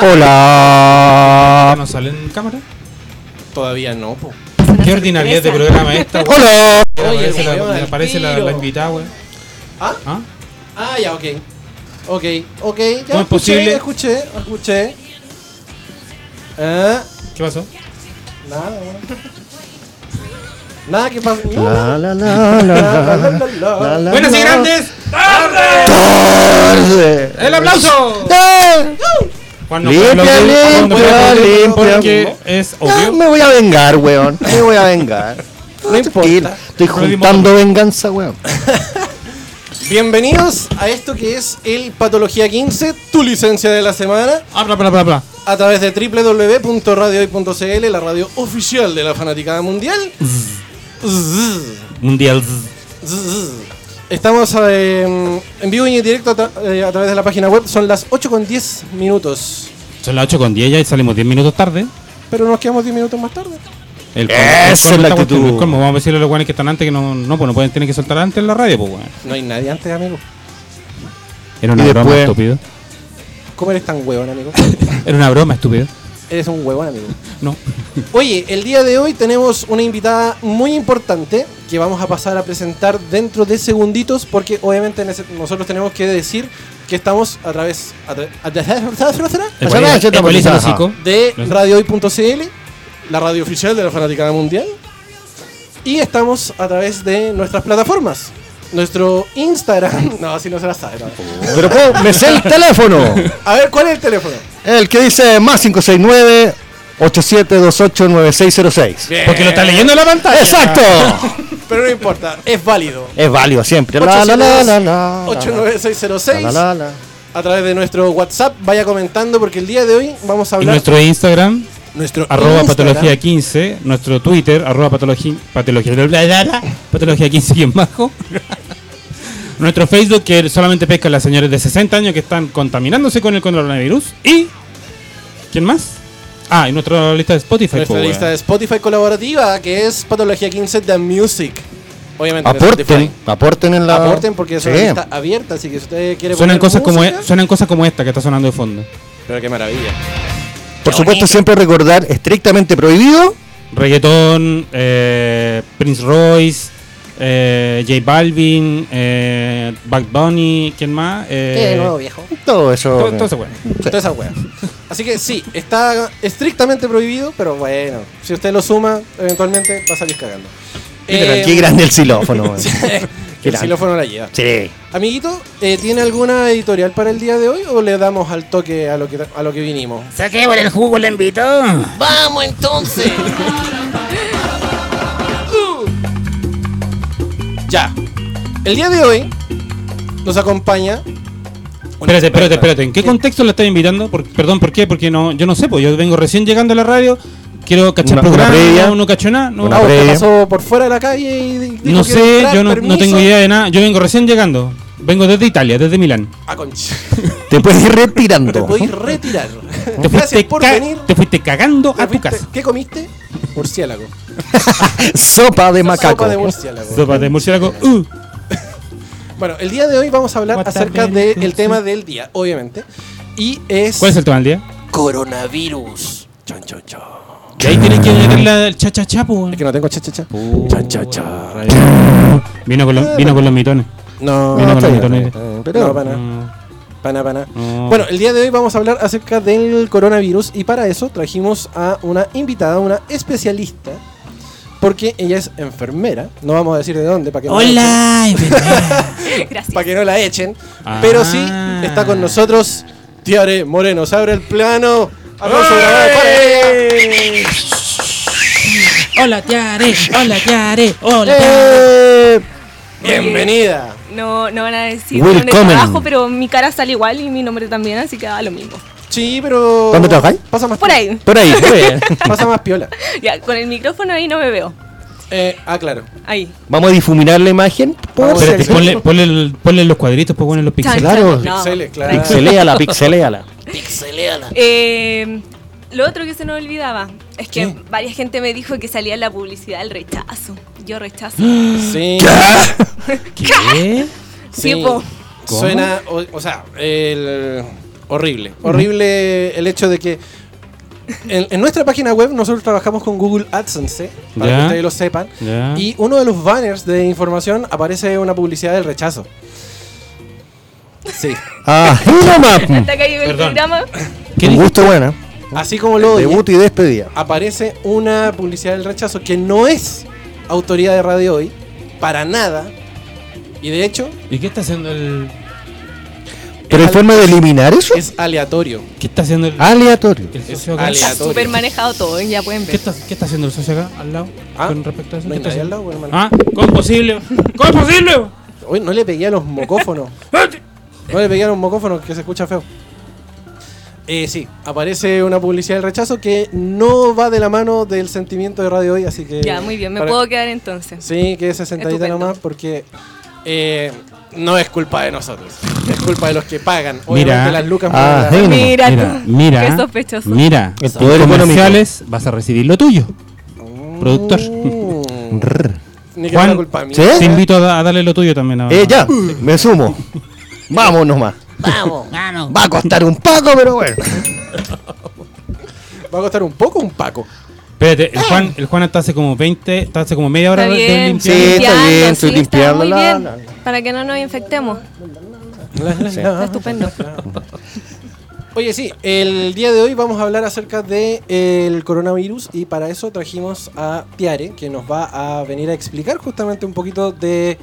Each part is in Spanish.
Hola. ¿No sale en cámara? Todavía no, po. ¿Qué ordinariedad de programa es esta? weón? Hola. Me Oye, aparece la, me aparece la, la invitada, weón. ¿Ah? ¿Ah? Ah, ya, ok. Ok, ok, ya ¿Cómo es escuché, posible? escuché, escuché. Ah, ¿Qué pasó? nada, weón. Nada que pasa. No, La, Buenas y grandes. Tarde. ¡El aplauso! ¡Eh! Juan no Limpia, limpia, limpia. Porque es Ah, obvio. me voy a vengar, weón. Me voy a vengar. No importa. Estoy juntando venganza, weón. Bienvenidos a esto que es el Patología 15, tu licencia de la semana, Habla, habla, habla, habla. a través de www.radiohoy.cl, la radio oficial de la fanaticada mundial. Mundial. Estamos eh, en vivo y en directo a, tra- eh, a través de la página web. Son las 8 con 10 minutos. Son las 8 con 10 ya y salimos 10 minutos tarde. Pero nos quedamos 10 minutos más tarde. El Esa el es la actitud. el. Vamos a decirle a los guanes que están antes que no, no, pues no pueden, tienen que soltar antes en la radio, pues weón. No hay nadie antes, amigo. Era una broma, después- estúpido. ¿Cómo eres tan huevón, amigo? Era una broma, estúpido. Eres un huevón, amigo. No. Oye, el día de hoy tenemos una invitada muy importante que vamos a pasar a presentar dentro de segunditos porque obviamente nosotros tenemos que decir que estamos a través a tra- a tra- de radiohoy.cl, la radio oficial de la Fanaticada Mundial. Y estamos a través de nuestras plataformas. Nuestro Instagram. No, así no se la sabe. no. Pero puedo, me sé el teléfono. A ver, ¿cuál es el teléfono? El que dice más 569 87289606. Porque lo está leyendo en la pantalla. ¡Exacto! Pero no importa, es válido. Es válido siempre. La, la, la, la, la, 89606 la, la, la. a través de nuestro WhatsApp. Vaya comentando porque el día de hoy vamos a Y hablar. nuestro Instagram, nuestro arroba Instagram. patología 15, nuestro Twitter, arroba patología, patología, bla, bla, bla, bla, patología 15 y en bajo. nuestro Facebook que solamente pesca a las señores de 60 años que están contaminándose con el coronavirus. Y... ¿Quién más? Ah, y nuestra lista de Spotify. Nuestra po, lista de Spotify colaborativa que es Patología 15 The Music. Obviamente en Aporten, aporten en la. Aporten porque es Sí. una lista abierta, así que si usted quiere Suenan poner cosas, como, e- suenan cosas como esta que está sonando de fondo. Pero qué maravilla. Por supuesto, siempre recordar estrictamente prohibido. Reggaetón, eh, Prince Royce, eh, J Balvin, eh, Bad Bunny, ¿quién más? Eh, viejo? Todo eso. todo, todo eso, weón. Toda esa wea. Así que sí, está estrictamente prohibido, pero bueno, si usted lo suma, eventualmente va a salir cagando. Eh, Qué grande el xilófono. el xilófono la lleva. Sí. Amiguito, eh, ¿tiene alguna editorial para el día de hoy o le damos al toque a lo que, a lo que vinimos? Saquemos el jugo, le invito. ¡Vamos entonces! ya. El día de hoy nos acompaña. Espérate, espérate, espérate. ¿En qué contexto la estás invitando? Por- perdón, ¿por qué? Porque no, yo no sé, pues yo vengo recién llegando a la radio, quiero cachar Una- una programa, previa. no, no cacho nada, no, Una Ah, previa. pasó por fuera de la calle y no sé, entrar, yo no, no tengo idea de nada. Yo vengo recién llegando. Vengo desde Italia, desde Milán. Ah, concha. Te puedes ir Te retirando. podéis retirar. Te fuiste, por venir. te fuiste cagando ¿Te a tu casa. ¿Qué comiste? Murciélago. Sopa de macaco. Sopa de murciélago. Sopa de murciélago. Uh. Bueno, el día de hoy vamos a hablar What acerca del hell? tema del día, obviamente. Y es. ¿Cuál es el tema del día? Coronavirus. Chon, chon, chon. Y ahí tienes que añadir la el cha cha cha, po, Es que no tengo cha, cha, cha. Chan, chan, chan. Vino con los, vino con los mitones. No, Vino No, con los bien, mitones. bien, no, Pero pana, Mm, pana, pana. no. Bueno, el día de hoy vamos a hablar acerca del coronavirus y para eso trajimos a una invitada, una especialista, porque ella es enfermera. No vamos a decir de dónde para que no la Hola, echen, Gracias. para que no la echen, Ah. pero sí está con nosotros Tiare Moreno. Se abre el plano. Aplauso ella. Hola, Tiare. Hola, Tiare. Hola, Eh, Bienvenida. No, no van a decir Willkommen. dónde trabajo, pero mi cara sale igual y mi nombre también, así que da lo mismo. Sí, pero. ¿Dónde trabajáis? Pasa más Por ahí. por ahí. muy bien. Pasa más piola. Ya, con el micrófono ahí no me veo. Eh, ah, claro. Ahí. Vamos a difuminar la imagen. Por Espérate, ponle, ponle, ponle los cuadritos, pues ponen los píxeles. Claro. no. Pixeles, claro. Pixeléala, pixeléala. Eh, lo otro que se nos olvidaba es que ¿Qué? varias gente me dijo que salía la publicidad el rechazo. Yo rechazo. Sí. ¿Qué? Sí. Sí, po. Suena, o, o sea, el, Horrible. Horrible el hecho de que en, en nuestra página web nosotros trabajamos con Google AdSense, ¿eh? para Ya. que ustedes lo sepan. Ya. Y uno de los banners de información aparece una publicidad del rechazo. Sí. Ah. Hasta que llegó el Perdón. programa. ¿Qué Un gusto buena. Así como lo oye, Debut y despedida. aparece una publicidad del rechazo que no es autoridad de Radio Hoy, para nada. Y de hecho, ¿Y qué está haciendo el. ¿Pero hay al- forma de eliminar eso? es aleatorio. ¿Qué está haciendo el. Aleatorio. el es socio acá? Está Aleatorio. súper manejado todo, ya pueden ¿Qué ver. está, ¿Qué está haciendo el socio acá al lado? Ah, Con respecto a eso. ¿No ¿Qué hay está nadie al haciendo? lado, hermano? Ah, ¿cómo es posible? ¿Cómo es posible? Hoy no le pegué a los mocófonos. No le pegué a los mocófonos que se escucha feo. Eh, sí, aparece una publicidad del rechazo que no va de la mano del sentimiento de Radio Hoy, así que... Ya, muy bien, me para- puedo quedar entonces. Sí, que ese sentadita nomás porque eh, no es culpa de nosotros. Es culpa de los que pagan. Mira. Obviamente las lucas Ah, sí. Mira, Mira, mira. Qué sospechoso. Mira. El En poder comerciales vas a recibir lo tuyo. Productor. Mm. Rrr. Ni que Juan, culpa mía. ¿sí? Te invito a, da- a darle lo tuyo también. a- Eh, ya, me sumo. Vamos nomás. Vamos. Va a costar un paco, pero bueno. Va a costar un poco un paco. Espérate, el Juan, el Juan está hace como 20, está hace como media hora Está de- de bien, limpiar. Sí, está bien, estoy sí, limpiando Está muy la- bien, la- para que no nos infectemos. Está estupendo. Oye, sí, el día de hoy vamos a hablar acerca del el coronavirus y para eso trajimos a Tiare, que nos va a venir a explicar justamente un poquito de,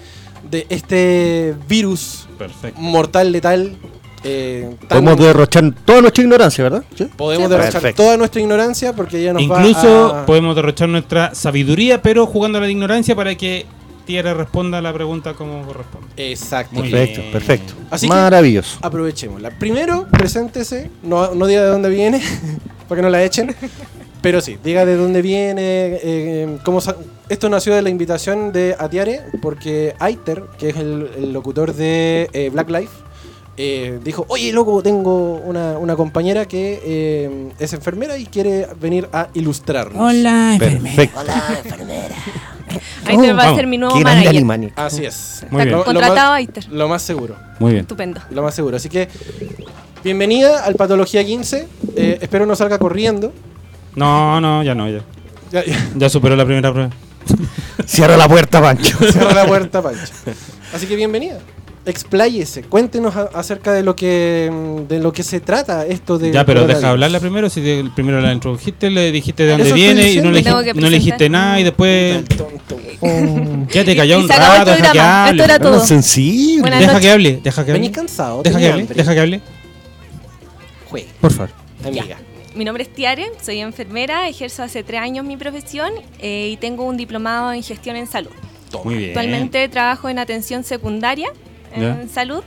de este virus Perfecto. mortal, letal. eh, Podemos derrochar toda nuestra ignorancia, ¿verdad? Sí. podemos Sí. derrochar Perfecto. toda nuestra ignorancia porque ella nos Incluso va a... podemos derrochar nuestra sabiduría, pero jugando a la ignorancia para que Tierra responda a la pregunta como corresponde. Exacto. Muy Perfecto, bien. perfecto. Así que- Maravilloso. Aprovechémosla. Primero, preséntese, no, no diga de dónde viene, para que no la echen. Pero sí, diga de dónde viene, eh, cómo sa- esto nació de la invitación de Atiare, porque Aiter, que es el, el locutor de eh, Black Life, eh, dijo, oye, loco, tengo una, una compañera que eh, es enfermera y quiere venir a ilustrarnos. Hola, Perfecto. Ahí te va a ser mi nuevo manager. animani. Así es. Muy bien. Lo- Contratado más- Aiter. Lo más seguro. Muy bien. Estupendo. Lo más seguro. Así que, bienvenida al Patología 15. Eh, espero no salga corriendo. No, no, ya no, ya. Ya, ya. Ya superó la primera prueba. Cierra la puerta, Pancho. Cierra la puerta, Pancho. Así que bienvenida. Expláyese, cuéntenos a- acerca de lo que de lo que se trata esto de Ya, pero deja coronavirus. hablarla primero. Si te- primero la introdujiste, le dijiste de dónde Eso estoy viene y no le, diciendo. Tengo que dijiste- no le dijiste presentar. nada y después El tonto, güey. quédate callado Y un se acabó el rato, deja que programa. hable. Esto era todo. No, sensible. Buenas Deja noches. que hable, deja que Venís hable. cansado, Deja que tenía hable, hambre. deja que hable. Jue, Por favor. amiga. Mi nombre es Tiare, soy enfermera, ejerzo hace tres años mi profesión eh, y tengo un diplomado en gestión en salud. Muy bien. Actualmente trabajo en atención secundaria en Ya. salud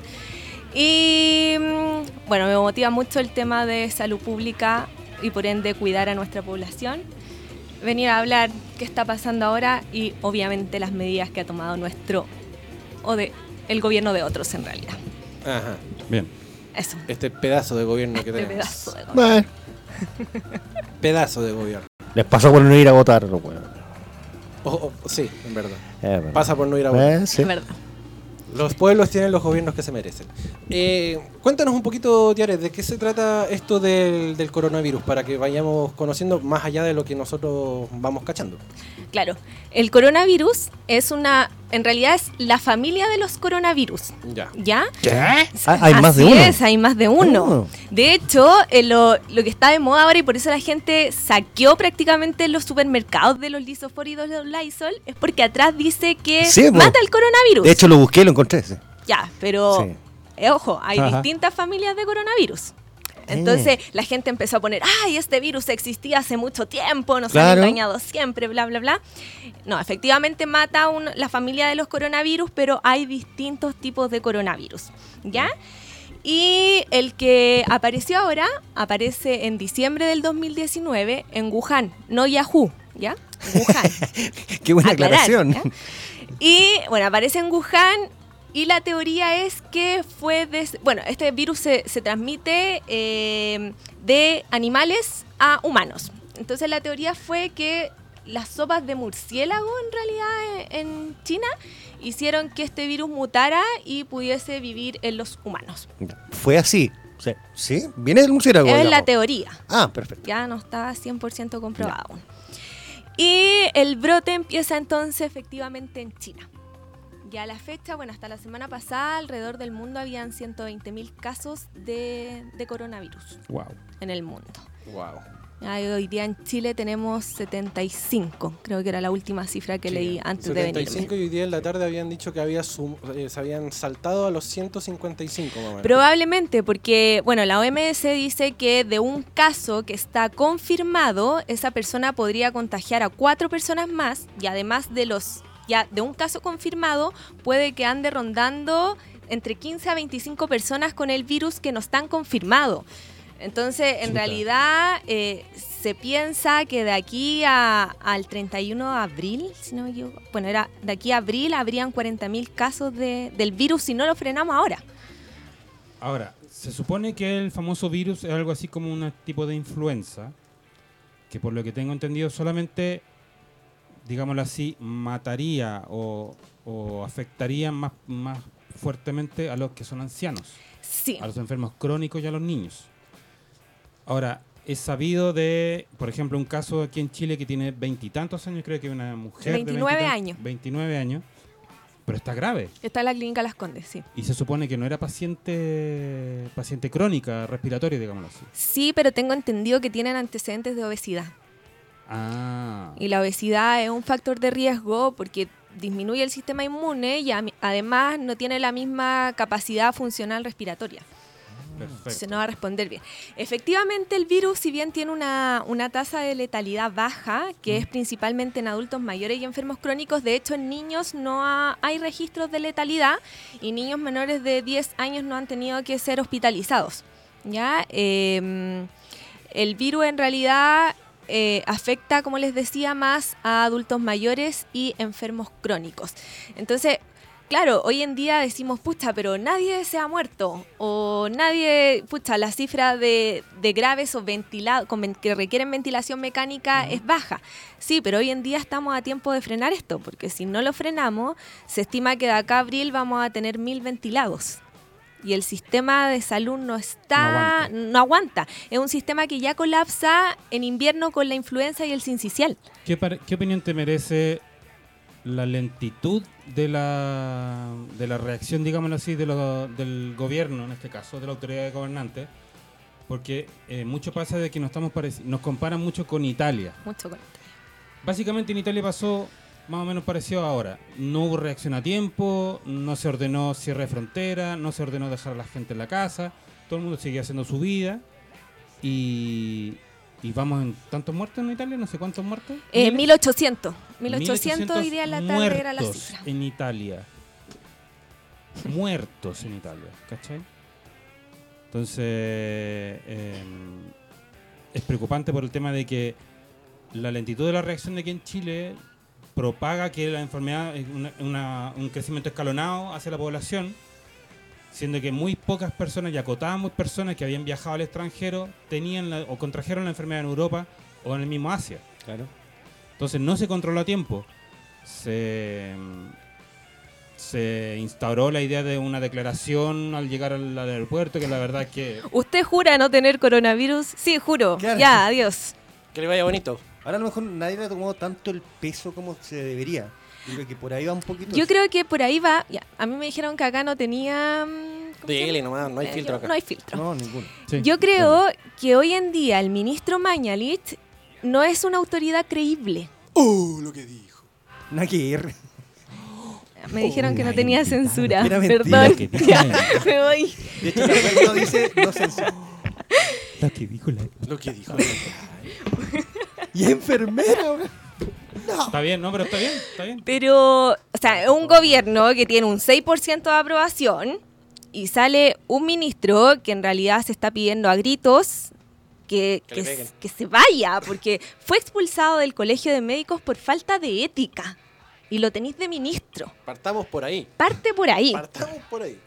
y mm, bueno, me motiva mucho el tema de salud pública y por ende cuidar a nuestra población. Venir a hablar qué está pasando ahora y obviamente las medidas que ha tomado nuestro o de el gobierno de otros en realidad. Ajá. Bien. Eso. Este pedazo de gobierno que Este tenemos. pedazo de gobierno. Bueno, Pedazo de gobierno. les pasó por no ir a votar, los weones. Oh, oh, sí, en verdad. Eh. Pasa por no ir a votar. Eh, sí. Es verdad. Los pueblos tienen los gobiernos que se merecen. Eh, cuéntanos un poquito, Tiare, ¿de qué se trata esto del, del coronavirus? Para que vayamos conociendo más allá de lo que nosotros vamos cachando. Claro, el coronavirus es una, en realidad es la familia de los coronavirus, Ya. ¿ya? Ah, hay más de uno. es, hay más de uno. Oh. De hecho, eh, lo, lo que está de moda ahora y por eso la gente saqueó prácticamente los supermercados de los lisofóridos de los Lysol es porque atrás dice que Sí, mata el coronavirus. De hecho, lo busqué lo encontré. Sí. ya, pero Sí. eh, ojo, hay Ajá. distintas familias de coronavirus. Entonces la gente empezó a poner, ay, este virus existía hace mucho tiempo, nos Claro. han engañado siempre, bla, bla, bla. No, efectivamente mata un- la familia de los coronavirus, pero hay distintos tipos de coronavirus, ¿ya? Y el que apareció ahora, aparece en diciembre del 2019 en Wuhan, no Yahoo, ¿ya? Wuhan. Qué buena aclarar, aclaración. ¿ya? Y bueno, aparece en Wuhan y la teoría es que fue des- bueno, este virus se, se transmite eh, de animales a humanos. Entonces la teoría fue que las sopas de murciélago en realidad eh, en China hicieron que este virus mutara y pudiese vivir en los humanos. Fue así. Sí. ¿Sí? ¿Viene del murciélago? Es la teoría. Ah, perfecto. Ya no está 100% comprobado. Y el brote empieza entonces efectivamente en China. Ya a la fecha, bueno, hasta la semana pasada alrededor del mundo habían 120.000 casos de, de coronavirus Wow. en el mundo. Wow. Y hoy día en Chile tenemos 75, creo que era la última cifra que leí antes de 75 venirme. y hoy día en la tarde habían dicho que había sum- eh, se habían saltado a los 155 más o menos. Probablemente porque, bueno, la OMS dice que de un caso que está confirmado, esa persona podría contagiar a cuatro personas más y además de los, ya de un caso confirmado, puede que ande rondando entre 15 a 25 personas con el virus que no están confirmados. Entonces, en Chuta. realidad, eh, se piensa que de aquí a- al 31 de abril, si no me equivoco, bueno, era de aquí a abril habrían 40.000 casos de- del virus si no lo frenamos ahora. Ahora, se supone que el famoso virus es algo así como un tipo de influenza, que por lo que tengo entendido solamente, digámoslo así, mataría o, o afectaría más, más fuertemente a los que son ancianos, Sí. a los enfermos crónicos y a los niños. Ahora, es sabido de, por ejemplo, un caso aquí en Chile que tiene veintitantos años, creo que una mujer 29 de 20 años. 29 años, pero está grave. Está en la clínica Las Condes, sí. Y se supone que no era paciente paciente crónica, respiratoria, digámoslo así. Sí, pero tengo entendido que tienen antecedentes de obesidad. Ah. Y la obesidad es un factor de riesgo porque disminuye el sistema inmune y además no tiene la misma capacidad funcional respiratoria. Perfecto. Se no va a responder bien. Efectivamente, el virus, si bien tiene una, una tasa de letalidad baja, que es principalmente en adultos mayores y enfermos crónicos, de hecho en niños no ha- hay registros de letalidad y niños menores de 10 años no han tenido que ser hospitalizados. ¿ya? Eh, el virus en realidad eh, afecta, como les decía, más a adultos mayores y enfermos crónicos. Entonces, claro, hoy en día decimos, pucha, pero nadie se ha muerto. O nadie, pucha, la cifra de, de graves o ventilados que requieren ventilación mecánica es baja. Sí, pero hoy en día estamos a tiempo de frenar esto, porque si no lo frenamos, se estima que de acá a abril vamos a tener mil ventilados. Y el sistema de salud no está, no aguanta. Es un sistema que ya colapsa en invierno con la influenza y el sincicial. ¿Qué, qué opinión te merece la lentitud de la, de la reacción, digámoslo así, de lo- del gobierno, en este caso, de la autoridad gobernante? Porque eh, mucho pasa de que nos, estamos nos comparan mucho con Italia. Mucho con esto. Básicamente en Italia pasó más o menos parecido ahora. No hubo reacción a tiempo, no se ordenó cierre de frontera, no se ordenó dejar a la gente en la casa, todo el mundo sigue haciendo su vida y, y vamos en tantos muertos en Italia, no sé cuántos muertos. Eh, Miles. 1800. 1800 hoy día la tarde era la cifra. en Italia. muertos en Italia, ¿cachai? Entonces, eh, es preocupante por el tema de que la lentitud de la reacción de aquí en Chile propaga que la enfermedad es una- una- un crecimiento escalonado hacia la población, siendo que muy pocas personas y acotadas muy personas que habían viajado al extranjero tenían la- o contrajeron la enfermedad en Europa o en el mismo Asia. Claro. Entonces no se controló a tiempo. Se, se instauró la idea de una declaración al llegar al, al aeropuerto, que la verdad es que ¿Usted jura no tener coronavirus? Sí, juro. Claro. Ya, adiós. Que le vaya bonito. Ahora a lo mejor nadie le ha tomado tanto el peso como se debería. Yo creo que por ahí va un poquito. Yo eso. creo que por ahí va. Ya, a mí me dijeron que acá no tenía. mm, nomás, no hay Eh, filtro acá. No hay filtro. No, ninguno. sí. Yo creo que hoy en día el ministro Mañalich no es una autoridad creíble. Uh, lo que dijo. Ver. Me dijeron que no Ay, tenía censura. Era mentira Perdón. que dijo. Ya, me voy. De hecho, el dice no censura. Lo que dijo la- Lo que dijo. Y es enfermera, weón. Está bien, no, pero está bien, está bien. Pero, o sea, es un gobierno que tiene un 6% de aprobación y sale un ministro que en realidad se está pidiendo a gritos que, Que que se vaya, porque fue expulsado del colegio de médicos por falta de ética. Y lo tenéis de ministro. Partamos por ahí. Parte por ahí. Partamos por ahí.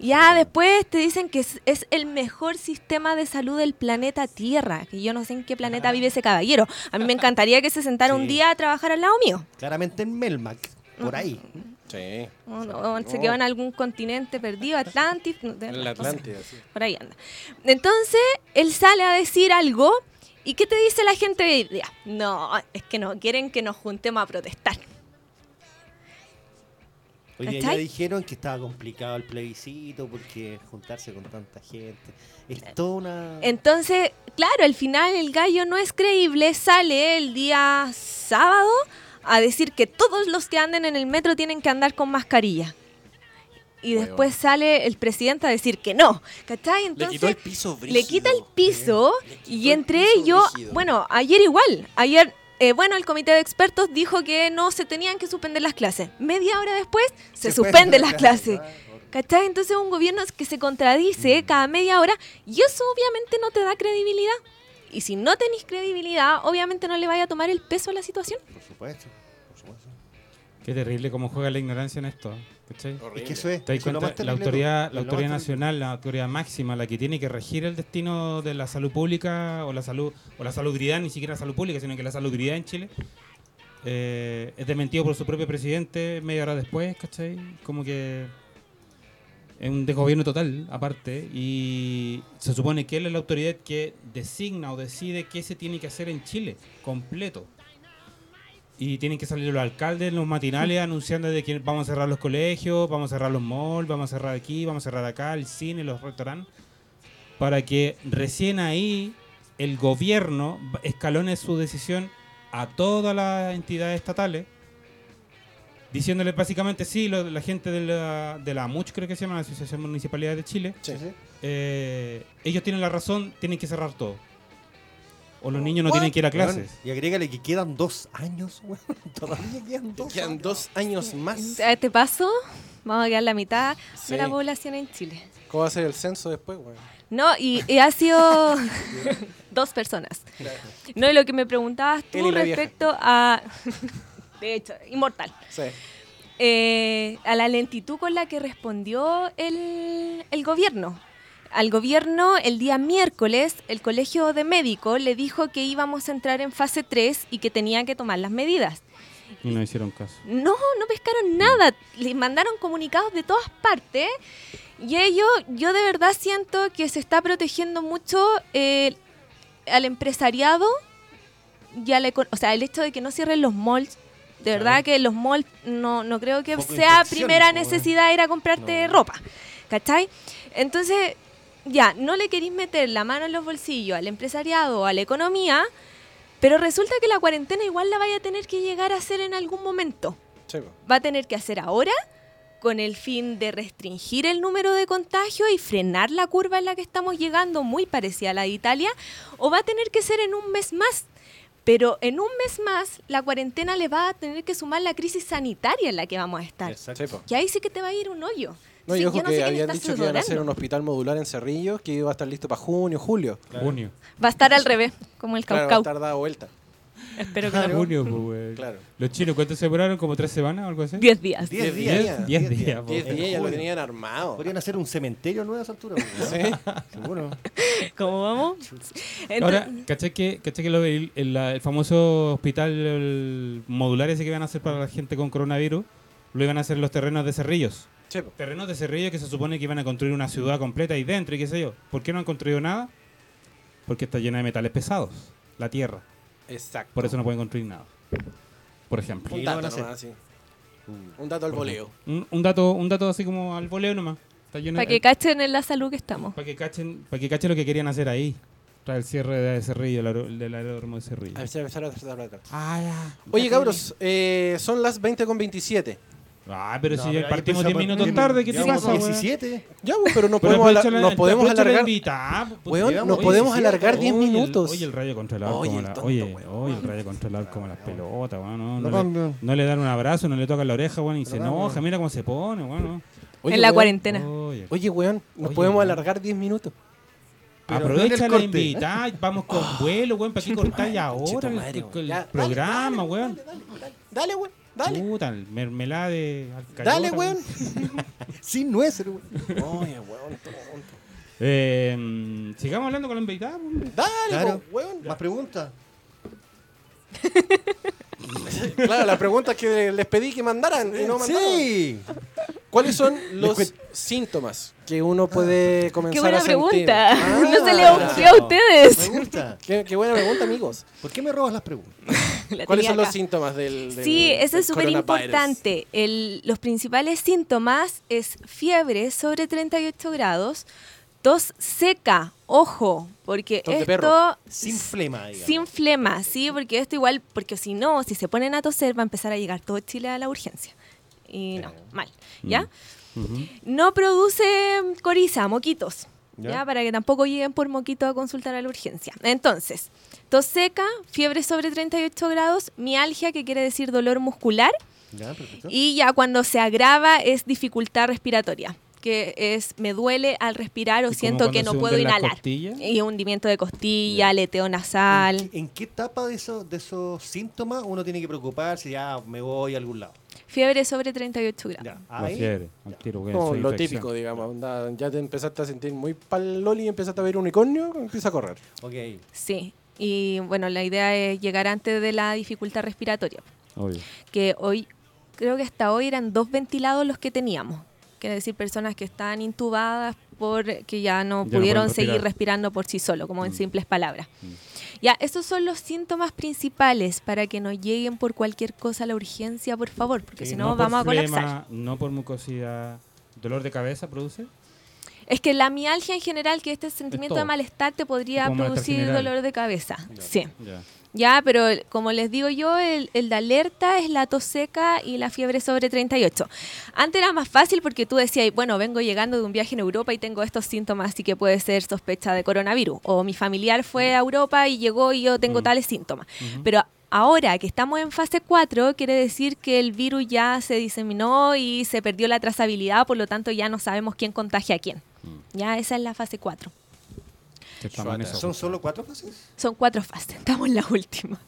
Ya después te dicen que es, es el mejor sistema de salud del planeta Tierra, que yo no sé en qué planeta vive ese caballero. A mí me encantaría que se sentara un día a trabajar al lado mío. Claramente en Melmac. Por ahí. Sí. O no, se quedó en algún continente perdido, Atlantis. no, En no sé. Atlántida, sí. Por ahí anda. Entonces, él sale a decir algo. ¿Y qué te dice la gente de hoy día? No, es que no quieren que nos juntemos a protestar. Oye, ya dijeron que estaba complicado el plebiscito porque juntarse con tanta gente. Es toda una. Entonces, claro, al final el gallo no es creíble. Sale el día sábado a decir que todos los que anden en el metro tienen que andar con mascarilla. Y después sale el presidente a decir que no. ¿Cachai? Le Entonces, quitó el piso brígido. le quita el piso Le quitó y el entre piso ellos, brígido. bueno, ayer igual, ayer, eh, bueno, el comité de expertos dijo que no se tenían que suspender las clases. Media hora después se, suspenden las clases. ¿Cachai? Entonces un gobierno que se contradice Mm. cada media hora y eso obviamente no te da credibilidad. Y si no tenéis credibilidad, obviamente no le vaya a tomar el peso a la situación. Por supuesto. Qué terrible cómo juega la ignorancia en esto. ¿Cachai? Es que eso es. ¿Te das cuenta? La autoridad, la autoridad nacional, la autoridad máxima, la que tiene que regir el destino de la salud pública o la salud o la salubridad, ni siquiera salud pública, sino que la salubridad en Chile, eh, es desmentido por su propio presidente media hora después, ¿cachai? Como que es un desgobierno total, aparte, y se supone que él es la autoridad que designa o decide qué se tiene que hacer en Chile, completo. Y tienen que salir los alcaldes en los matinales anunciando de que vamos a cerrar los colegios, vamos a cerrar los malls, vamos a cerrar aquí, vamos a cerrar acá, el cine, los restaurantes, para que recién ahí el gobierno escalone su decisión a todas las entidades estatales, diciéndole básicamente, sí, lo- la gente de la, de la AMUCH, creo que se llama, la Asociación Municipalidad de Chile, Sí. eh, ellos tienen la razón, tienen que cerrar todo. O los niños no What? tienen que ir a Weón, clases. Y agrégale que quedan dos años, weón. Todavía quedan dos Quedan años. dos años más. A este paso, vamos a quedar la mitad Sí. de la población en Chile. ¿Cómo va a ser el censo después, güey? No, y, y ha sido dos personas. No, y lo que me preguntabas tú vieja. respecto a... De hecho, inmortal. Sí. Eh, a la lentitud con la que respondió el, el gobierno. Al gobierno, el día miércoles, el Colegio de Médicos le dijo que íbamos a entrar en fase 3 y que tenían que tomar las medidas. Y no hicieron caso. No, no pescaron nada. Les mandaron comunicados de todas partes. Y ellos, yo de verdad siento que se está protegiendo mucho eh, al empresariado y a la O sea, el hecho de que no cierren los malls. De verdad que los malls no, no creo que sea primera necesidad ir a comprarte No. ropa. ¿Cachai? Entonces, ya, no le queréis meter la mano en los bolsillos al empresariado o a la economía, pero resulta que la cuarentena igual la vaya a tener que llegar a hacer en algún momento. Sí. Va a tener que hacer ahora con el fin de restringir el número de contagios y frenar la curva en la que estamos llegando, muy parecida a la de Italia, o va a tener que ser en un mes más. Pero en un mes más, la cuarentena le va a tener que sumar la crisis sanitaria en la que vamos a estar. Exacto. Y ahí sí que te va a ir un hoyo. No, Sí, y ojo yo no que habían dicho que iban a hacer un hospital modular en Cerrillos que iba a estar listo para junio, julio. Junio. Va a estar al revés, como el Claro, va a caucau. estar dada vuelta. Espero que no. Junio, pues, güey. Claro. Los chinos, ¿cuánto se demoraron? ¿Como tres semanas o algo así? Diez días. Diez Diez días. días. Diez días, po. Diez En días ya lo tenían armado. Podrían hacer un cementerio a nuevas alturas, weón. Sí. Seguro. ¿Cómo vamos? Ahora, Entonces- ¿cachai que, cachai que lo del- el, el famoso hospital el modular ese que iban a hacer para la gente con coronavirus, lo iban a hacer en los terrenos de Cerrillos? Sí, po. Terrenos de Cerrillos que se supone que iban a construir una ciudad completa ahí dentro y qué sé yo. ¿Por qué no han construido nada? Porque está llena de metales pesados, la tierra. Exacto. Por eso no pueden construir nada. Por ejemplo. ¿Y Un dato nomás, sí. Un dato al voleo. Un, un dato, un dato así como al voleo nomás. Está lleno Para de- que cachen en la salud que estamos. Para que cachen, para que cachen lo que querían hacer ahí. Tras el cierre de Cerrillo, del aeródromo de Cerrillo. Ah, ya. Oye, cabros, eh, son las 20 con 27. Ah, pero No, si pero partimos empezamos 10 minutos tarde, ¿qué te pasa, weón? 17. Ya, pues, pero no Pero podemos, ala- aprovecha la- nos podemos alargar. invitada, pues, Weón, Llevamos nos podemos 17, alargar 10 Oye, el- minutos. Oye, el rayo Oye, como el la, oye, el rayo controlador como las pelotas, weón, no, le, no le dan un abrazo, no le tocan la oreja, weón, y se enoja, mira cómo se pone, weón, en la weón. cuarentena. Oye, weón, nos Oye, podemos weón. alargar 10 minutos. pero aprovecha el la invitada, vamos con vuelo, weón, ¿para qué cortáis ahora el, el- el programa, weón? Dale, weón, dale. Puta, el mermelada de alcayota, Dale, weón. Sin nueces, weón. Oye, weón, tonto. Eh, sigamos hablando con la invitada, weón. Dale, Claro. po, weón. Más preguntas. Claro, la pregunta es que les pedí que mandaran y no mandaron. sí. ¿Cuáles son los síntomas que uno puede comenzar Qué buena a sentir? pregunta. Ah, no se le ocurrió a ustedes. Me gusta. Qué, qué buena pregunta, amigos. ¿Por qué me robas las preguntas? La ¿Cuáles son los síntomas del, del Sí, eso del es súper importante. Los principales síntomas es fiebre sobre 38 grados, tos seca, ojo, porque Tos de esto... perro. Sin flema, digamos. Sin flema, sí, porque esto igual, porque si no, si se ponen a toser, va a empezar a llegar todo Chile a la urgencia. Y no, mal, ¿ya? No produce coriza, moquitos, Ya. ¿ya? Para que tampoco lleguen por moquito a consultar a la urgencia. Entonces, tos seca, fiebre sobre 38 grados, mialgia, que quiere decir dolor muscular, Ya, perfecto. y ya cuando se agrava es dificultad respiratoria, que es me duele al respirar o siento que no puedo inhalar. costillas. Y hundimiento de costilla, aleteo nasal. ¿En, qué, en qué etapa de, esos de esos síntomas uno tiene que preocuparse? Ya me voy a algún lado. Fiebre sobre 38 grados. Ya, ahí. fiebre, al tiro, soy lo infección. típico, digamos. onda, ya te empezaste a sentir muy pal loli y empezaste a ver unicornio, empieza a correr. Ok. Sí. Y bueno, la idea es llegar antes de la dificultad respiratoria. Obvio. Que hoy, creo que hasta hoy eran dos ventilados los que teníamos. Quiere decir personas que están intubadas porque ya no Ya no pudieron seguir respirando por sí solo, como en Mm. simples palabras. Ya, esos son los síntomas principales para que no lleguen por cualquier cosa a la urgencia, por favor, porque Sí, si no, vamos a colapsar. No por mucosidad. ¿Dolor de cabeza produce? Es que la mialgia en general, que este sentimiento de malestar te podría producir general. dolor de cabeza. Sí. Ya. Ya, pero como les digo yo, el, el de alerta es la tos seca y la fiebre sobre 38. Antes era más fácil porque tú decías, bueno, vengo llegando de un viaje en Europa y tengo estos síntomas, así que puede ser sospecha de coronavirus. O mi familiar fue a Europa y llegó y yo tengo Mm. tales síntomas. Pero ahora que estamos en fase 4, quiere decir que el virus ya se diseminó y se perdió la trazabilidad, por lo tanto ya no sabemos quién contagia a quién. Ya esa es la fase 4. Que estamos en eso. ¿Son solo cuatro fases? Son cuatro fases, estamos en la última.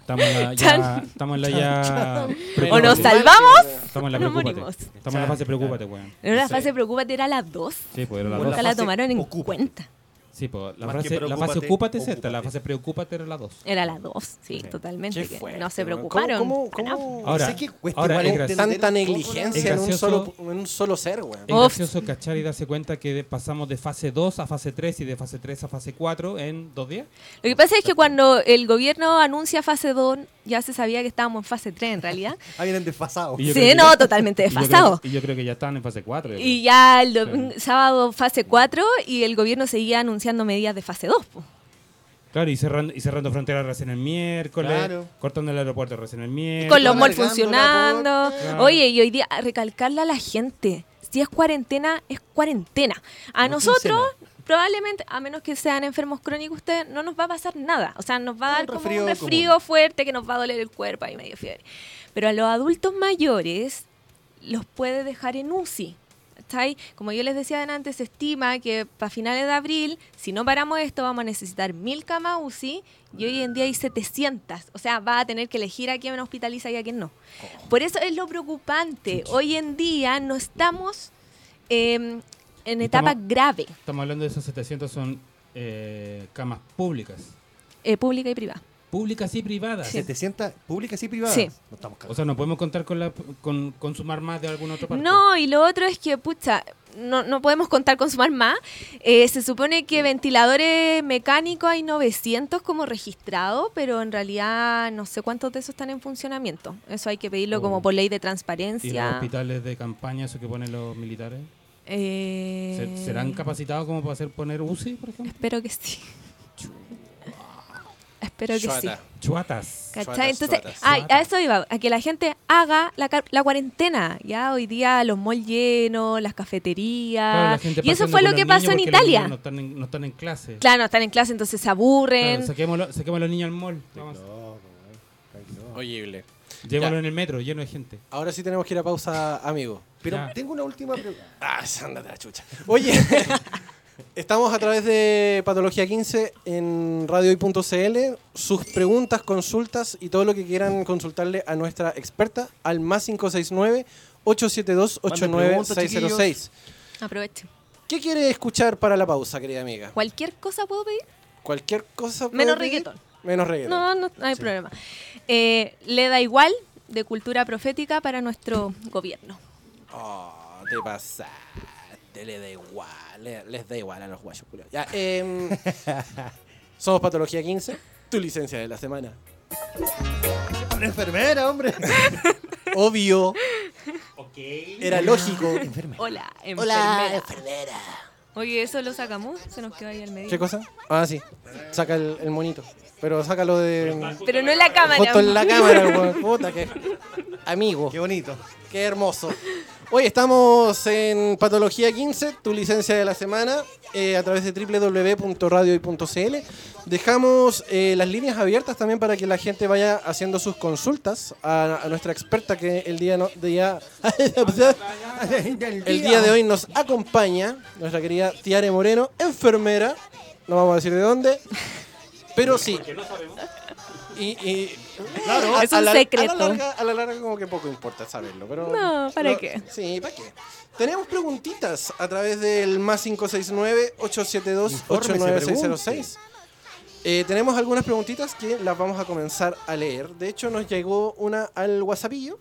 Estamos en la ya. Estamos en la ya. O nos salvamos Estamos en la o nos preocúpate. morimos. Estamos en la fase preocúpate, weón. Pero la Sí. fase preocúpate era las dos. Sí, pues era la O dos. la Nunca la fase tomaron en cuenta. Sí, pues la fase, la fase ocúpate es esta, la fase preocúpate era la dos. Era las dos, sí, totalmente. Que fuerte, no se preocuparon. ¿Cómo, cómo, cómo Ahora- sé que cuesta ahora igual es tanta un negligencia en un, gracioso- solo, en un solo ser, weón? Es gracioso cachar y darse cuenta que de- pasamos de fase 2 a fase 3 y de fase 3 a fase 4 en dos días. Lo que pasa es que cuando el gobierno anuncia fase 2, ya se sabía que estábamos en fase 3 en realidad. Ah, vienen desfasados. Y Sí, no, ya- totalmente y yo creo- desfasado. Y yo creo que ya estaban en fase 4. yo Y ya el Sí. un sábado fase 4 y el gobierno seguía anunciando medidas de fase 2. po. creo. Claro, y cerrando, y cerrando fronteras recién el miércoles, Claro. cortando el aeropuerto recién el miércoles. Con los malls funcionando. Claro. Oye, y hoy día recalcarle a la gente, si es cuarentena, es cuarentena. A No nosotros, probablemente, a menos que sean enfermos crónicos, ustedes no nos va a pasar nada. O sea, nos va a Un dar como resfrío un resfrío común. fuerte que nos va a doler el cuerpo y medio fiebre. Pero a los adultos mayores los puede dejar en UCI. ¿Cachai? Como yo les decía antes, se estima que para finales de abril, si no paramos esto, vamos a necesitar mil camas UCI y hoy en día hay 700. O sea, va a tener que elegir a quién hospitaliza y a quién no. Por eso es lo preocupante. Hoy en día no estamos eh, en etapa estamos- grave, Estamos hablando de esos 700 son eh, camas públicas. eh, pública y privada. Públicas y privadas. Sí. 700 públicas y privadas. Sí. No estamos O sea, no podemos contar con, la, con, con sumar más de alguna otra parte. No, y lo otro es que, pucha, no, no podemos contar con sumar más. Eh, se supone que ventiladores mecánicos hay 900 como registrados, pero en realidad no sé cuántos de esos están en funcionamiento. Eso hay que pedirlo Oh. como por ley de ¿Y los transparencia. hospitales de campaña, eso que ponen los militares? Eh, ¿Se- ¿Serán capacitados como para hacer poner UCI, por ejemplo? Espero que sí. Espero que sí. Chuata. Chuatas. ¿Cachai? Chuatas, Entonces, chuatas. ay, a eso iba, a que la gente haga la, la cuarentena. Ya hoy día los malls llenos, las cafeterías. Claro, la y eso fue lo que pasó en Italia. No están en, no están en clase. Claro, no están en clase, entonces se aburren. Claro, saquémoslo- saquemos a los niños al mall. Vamos. Oyible. Llévalo en el metro, lleno de gente. Ahora sí tenemos que ir a pausa, amigo. Pero Ya. tengo una última pregunta. Ah, ándate la chucha. Oye, estamos a través de Patología 15 en radiohoy.cl. Sus preguntas, consultas y todo lo que quieran consultarle a nuestra experta al más 569 872 89606. Aprovechen. ¿Qué quiere escuchar para la pausa, querida amiga? ¿Cualquier cosa puedo pedir? Cualquier cosa. Menos pedir, reggaetón. Menos reggaetón. No, no, no hay problema. Eh, le da igual de cultura profética para nuestro gobierno. Oh, te pasaste, le da igual, le- les da igual a los guayos culiados. Ya, em, somos Patología 15, tu licencia de la semana. Una enfermera, hombre. Obvio, era lógico. Hola, Hola, enfermera. Oye, ¿eso lo sacamos? Se nos quedó ahí al medio. ¿Qué cosa? Ah, sí, saca el, el monito. Pero sácalo de... Pero no en la cámara. Justo en la cámara, weón. Puta que... Amigo. Qué bonito. Qué hermoso. Hoy estamos en Patología 15, tu licencia de la semana, eh, a través de www.radioy.cl. Dejamos eh, las líneas abiertas también para que la gente vaya haciendo sus consultas a, a nuestra experta que el día, no, día el día de hoy nos acompaña, nuestra querida Tiare Moreno, enfermera, no vamos a decir de dónde, pero sí. Y, y- claro, Es un la, secreto. A la, larga, a la larga como que poco importa saberlo, pero... No, ¿para qué? Sí, ¿para qué? Tenemos preguntitas a través del más 569-872-89606. Eh, tenemos algunas preguntitas que las vamos a comenzar a leer. De hecho, nos llegó una al WhatsAppillo.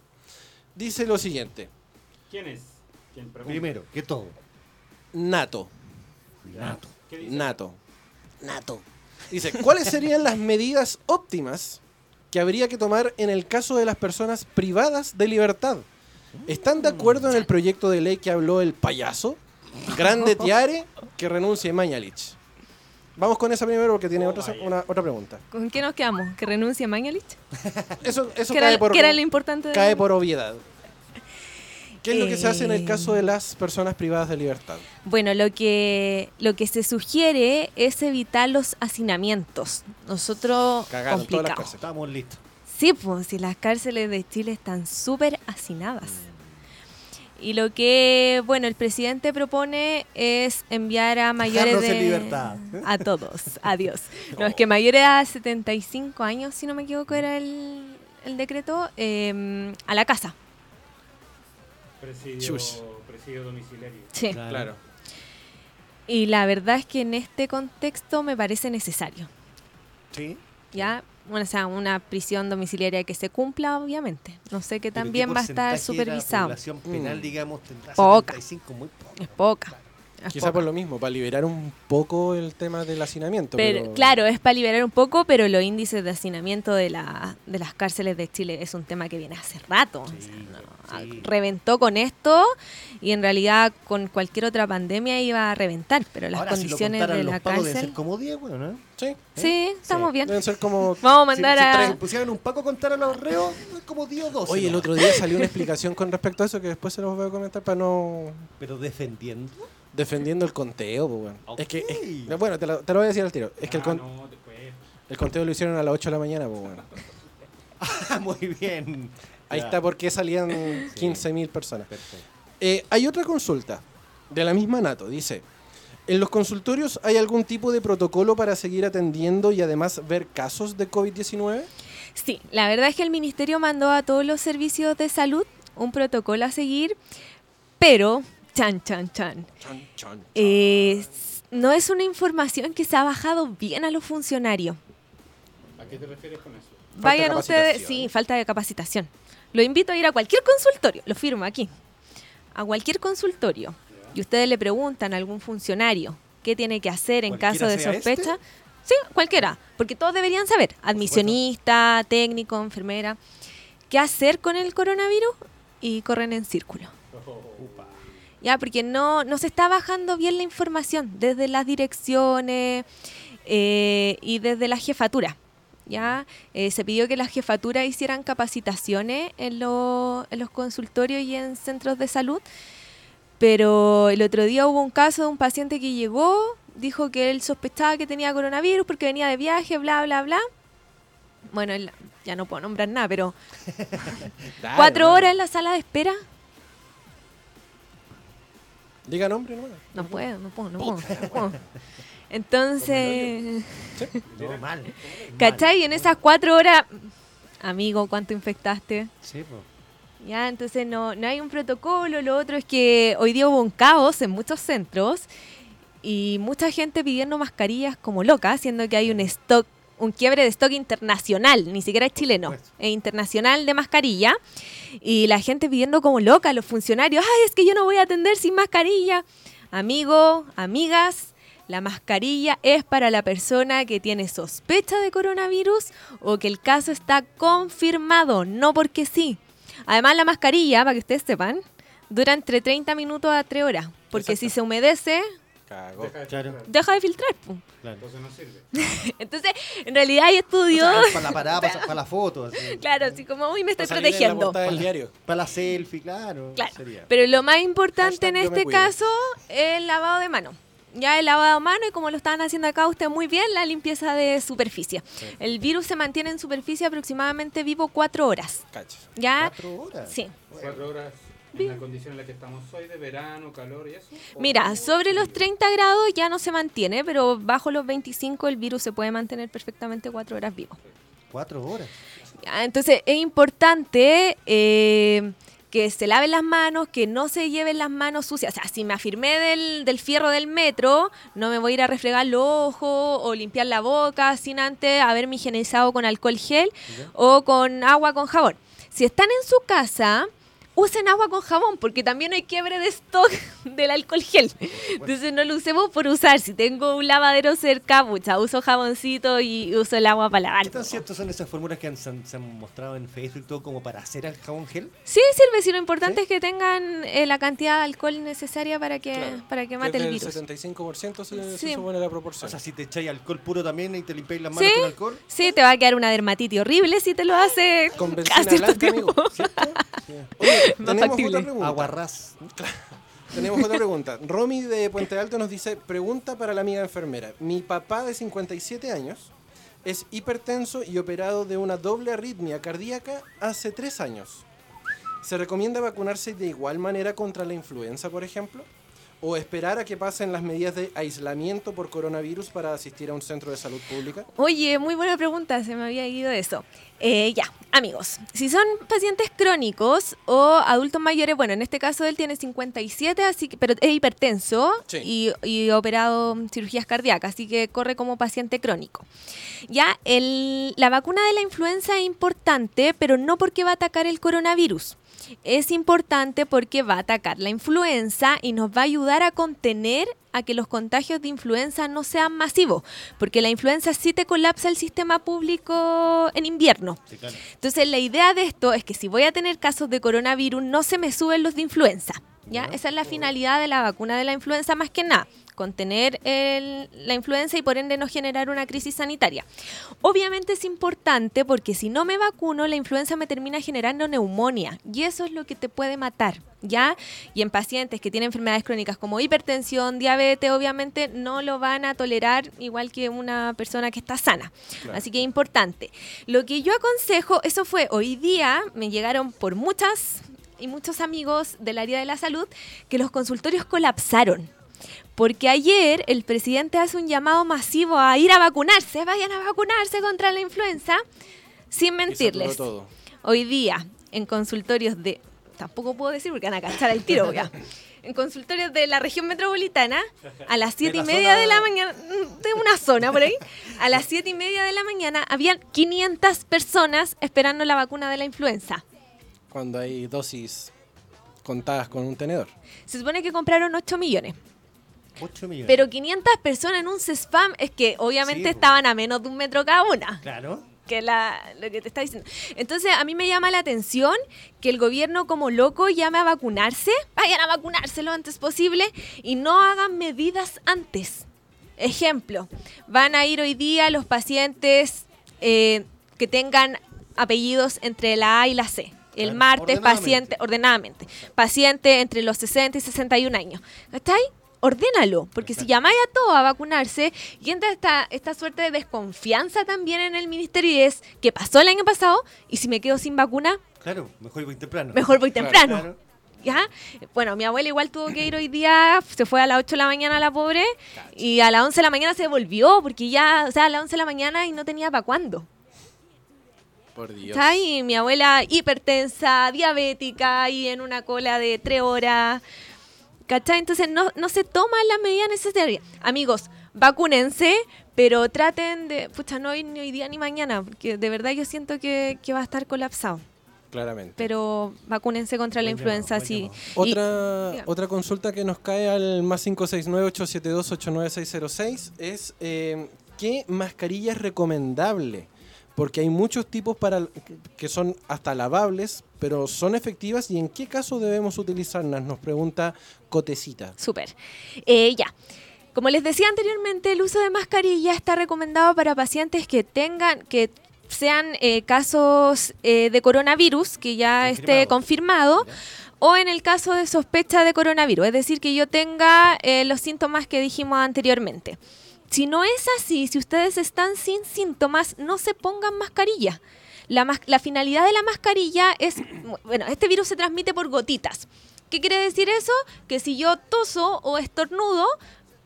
Dice lo siguiente. ¿Quién es? ¿Quién pregunta? Primero, que todo. Nato. Nato. ¿Qué dice? Nato. Nato. Dice, ¿cuáles serían las medidas óptimas que habría que tomar en el caso de las personas privadas de libertad? ¿Están de acuerdo en el proyecto de ley que habló el payaso? Grande Tiare, que renuncie Mañalich. Vamos con esa primero porque tiene otra, una, otra pregunta. ¿Con qué nos quedamos? ¿Que renuncie Mañalich? Eso, eso ¿Qué cae, era, por, qué era lo importante de cae por obviedad. ¿Qué es lo que se hace en el Eh. caso de las personas privadas de libertad? Bueno, lo que, lo que se sugiere es evitar los hacinamientos. Nosotros, Cagaron todas las complicado. cárceles. Estamos listos. Sí, pues si las cárceles de Chile están súper hacinadas. Y lo que, bueno, el presidente propone es enviar a mayores de... en libertad. A todos, adiós. No, es que mayores a 75 años, si no me equivoco, era el, el decreto, eh, a la casa. Presidio, presidio domiciliario. Sí. Claro. Y la verdad es que en este contexto me parece necesario. Sí. ¿Ya? Bueno, o sea, una prisión domiciliaria que se cumpla, obviamente. No sé que también ¿qué va a estar de la supervisado. población penal, Mm. digamos, tendrá Poca. 75, muy poco. Es poca. Es Quizá poca. por lo mismo, para liberar un poco el tema del hacinamiento. Pero, pero- Claro, es para liberar un poco, pero los índices de hacinamiento de, la, de las cárceles de Chile es un tema que viene hace rato. O sea, no, ah, sí. Reventó con esto y en realidad con cualquier otra pandemia iba a reventar, pero las Ahora, si lo condiciones de los la pagos deben cárcel... ser como 10, bueno, ¿no? Sí, Sí, estamos bien. deben ser como... Vamos a mandar si, si a... tra- pusieran un paco a contar a los reos, es como 10 o 12. Oye, el otro día salió una explicación con respecto a eso que después se los voy a comentar para no... Pero defendiendo. Defendiendo el conteo, pues, weón. Ok. Es que, es- bueno, te lo, te lo voy a decir al tiro. Es que el, Ah, con- no, después. el conteo lo hicieron a las 8 de la mañana, pues, weón. Ah, muy bien. Ahí está por qué salían 15.000 personas. Perfecto. Eh, hay otra consulta de la misma Nato. Dice, ¿en los consultorios hay algún tipo de protocolo para seguir atendiendo y además ver casos de COVID-19? Sí, la verdad es que el ministerio mandó a todos los servicios de salud un protocolo a seguir, pero, chan, chan, chan, Chan, chan, eh, no es una información que se ha bajado bien a los funcionarios. ¿A qué te refieres con eso? Falta Vayan de ustedes, sí, falta de capacitación. Lo invito a ir a cualquier consultorio, lo firmo aquí, a cualquier consultorio, y ustedes le preguntan a algún funcionario qué tiene que hacer en caso ¿Cualquiera de este? sospecha. Sí, cualquiera, porque todos deberían saber, admisionista, técnico, enfermera, qué hacer con el coronavirus y corren en círculo. Ya, porque no, no se está bajando bien la información desde las direcciones eh, y desde la jefatura. Ya Eh, se pidió que las jefaturas hicieran capacitaciones en, lo- en los consultorios y en centros de salud, pero el otro día hubo un caso de un paciente que llegó, dijo que él sospechaba que tenía coronavirus porque venía de viaje, bla, bla, bla. Bueno, él- ya no puedo nombrar nada, pero cuatro horas en la sala de espera. Diga nombre, hermano. No puedo, no puedo, no puedo. no puedo. Entonces, No, mal. ¿cachai? En esas cuatro horas, amigo, ¿cuánto infectaste? Sí, pues. Ya, entonces no, no hay un protocolo. Lo otro es que hoy día hubo un caos en muchos centros y mucha gente pidiendo mascarillas como loca, siendo que hay un stock, un quiebre de stock internacional, ni siquiera es chileno, es internacional de mascarilla. Y la gente pidiendo como loca, los funcionarios, ay, es que yo no voy a atender sin mascarilla. Amigo, amigas, la mascarilla es para la persona que tiene sospecha de coronavirus o que el caso está confirmado, no porque sí. Además, la mascarilla, para que ustedes sepan, dura entre 30 minutos a 3 horas. Porque si se humedece, Cagó. Claro. deja de filtrar. claro. Entonces no sirve. Entonces, en realidad hay estudios. para la parada, para, para la foto. así. claro, así como, uy, me estoy protegiendo. portada del diario. Para la selfie, claro. Claro. Sería. Pero lo más importante Hashtag en este caso es el lavado de mano. Ya el lavado de mano y como lo estaban haciendo acá usted muy bien, la limpieza de superficie. El virus se mantiene en superficie aproximadamente vivo cuatro horas. Cacho. ¿Ya? ¿Cuatro horas? Sí. Cuatro horas en la condición en la que estamos hoy, de verano, calor y eso. ¿O- Mira, sobre los 30 grados ya no se mantiene, pero bajo los 25 el virus se puede mantener perfectamente cuatro horas vivo. Cuatro horas. Ya, Entonces es importante eh, que se laven las manos, que no se lleven las manos sucias. O sea, si me afirmé del, del fierro del metro, no me voy a ir a refregar los ojos o limpiar la boca sin antes haberme higienizado con alcohol gel o con agua con jabón. Si están en su casa, usen agua con jabón, porque también hay quiebre de stock del alcohol gel. Entonces no lo usemos por usar. Si tengo un lavadero cerca, pucha, uso jaboncito y uso el agua para lavar. ¿Qué tan ciertas son esas fórmulas que han- se, han, se han mostrado en Facebook y todo como para hacer el jabón gel? Sí, sirve, si lo importante ¿Sí? es que tengan eh, la cantidad de alcohol necesaria para que, Claro. para que Que mate es el virus. 75% se, se Sí. supone la O proporción. sea, si te echáis alcohol puro también y te limpiáis las manos Sí, con alcohol. sí, te va a quedar una dermatitis horrible si te lo hace Con blanca, amigo. ¿cierto? Oye, tenemos factible. otra pregunta. Aguarrás. Tenemos otra pregunta. Romy de Puente Alto nos dice, pregunta para la amiga enfermera. Mi papá de 57 años es hipertenso y operado de una doble arritmia cardíaca hace tres años. ¿Se recomienda vacunarse de igual manera contra la influenza, por ejemplo? ¿O esperar a que pasen las medidas de aislamiento por coronavirus para asistir a un centro de salud pública? Oye, muy buena pregunta, se me había ido eso. Eh, ya, amigos, si son pacientes crónicos o adultos mayores, bueno, en este caso él tiene 57, así que, pero es hipertenso Sí. y, y operado cirugías cardíacas, así que corre como paciente crónico. Ya, el- la vacuna de la influenza es importante, pero no porque va a atacar el coronavirus. Es importante porque va a atacar la influenza y nos va a ayudar a contener a que los contagios de influenza no sean masivos, porque la influenza sí te colapsa el sistema público en invierno. Sí, claro. Entonces, la idea de esto es que si voy a tener casos de coronavirus, no se me suben los de influenza. ¿ya? Esa es la finalidad de la vacuna de la influenza más que nada, contener el- la influenza y por ende no generar una crisis sanitaria. Obviamente es importante porque si no me vacuno, la influenza me termina generando neumonía y eso es lo que te puede matar. ¿Ya? Y en pacientes que tienen enfermedades crónicas como hipertensión, diabetes, obviamente no lo van a tolerar igual que una persona que está sana. Así que es importante. Lo que yo aconsejo, eso fue hoy día, me llegaron por muchas y muchos amigos del área de la salud que los consultorios colapsaron. Porque ayer el presidente hace un llamado masivo a ir a vacunarse, vayan a vacunarse contra la influenza, sin mentirles. todo. Hoy día, en consultorios de. Tampoco puedo decir porque van a cachar el tiro ya. En consultorios de la región metropolitana, a las siete y la media zona- de la mañana, mm, de una zona por ahí, a las siete y media de la mañana, habían 500 personas esperando la vacuna de la influenza. Cuando hay dosis contadas con un tenedor. Se supone que compraron 8 millones. 8 millones. Pero 500 personas en un CESPAM es que obviamente Sí, po. estaban a menos de un metro cada una. Claro. que la, lo que te está diciendo. Entonces, a mí me llama la atención que el gobierno como loco llame a vacunarse, vayan a vacunarse lo antes posible y no hagan medidas antes. Ejemplo, van a ir hoy día los pacientes eh, que tengan apellidos entre la A y la C. El Claro, martes, ordenadamente. paciente, ordenadamente, paciente entre los 60 y 61 años. ¿Cachai? Ordénalo, porque si llamáis a todos a vacunarse y entra esta, esta suerte de desconfianza también en el ministerio y es que pasó el año pasado y si me quedo sin vacuna, Claro, mejor voy temprano. mejor voy Claro, temprano. Claro. ¿Ya? Bueno, mi abuela igual tuvo que ir hoy día, se fue a las 8 de la mañana la pobre y a las 11 de la mañana se volvió porque ya, o sea, a las 11 de la mañana y no tenía para cuándo. Por Dios. Y mi abuela hipertensa, diabética y en una cola de 3 horas. ¿Cachai? Entonces no, no se toman las medidas necesarias. Amigos, vacúnense, pero traten de... Pucha, no hoy, ni hoy día ni mañana, porque de verdad yo siento que, que va a estar colapsado. Claramente. Pero vacúnense contra la influenza, sí. Y- Otra, otra consulta que nos cae al más 569-872-89606 es eh, ¿qué mascarilla es recomendable? Porque hay muchos tipos para que son hasta lavables, pero son efectivas y en qué caso debemos utilizarlas, nos pregunta Cotecita. Súper. Eh, ya. Como les decía anteriormente, el uso de mascarilla está recomendado para pacientes que tengan, que sean eh, casos eh, de coronavirus, que ya esté confirmado, o en el caso de sospecha de coronavirus, es decir, que yo tenga eh, los síntomas que dijimos anteriormente. Si no es así, si ustedes están sin síntomas, no se pongan mascarilla. La, finalidad de la mascarilla es, bueno, este virus se transmite por gotitas. ¿Qué quiere decir eso? Que si yo toso o estornudo,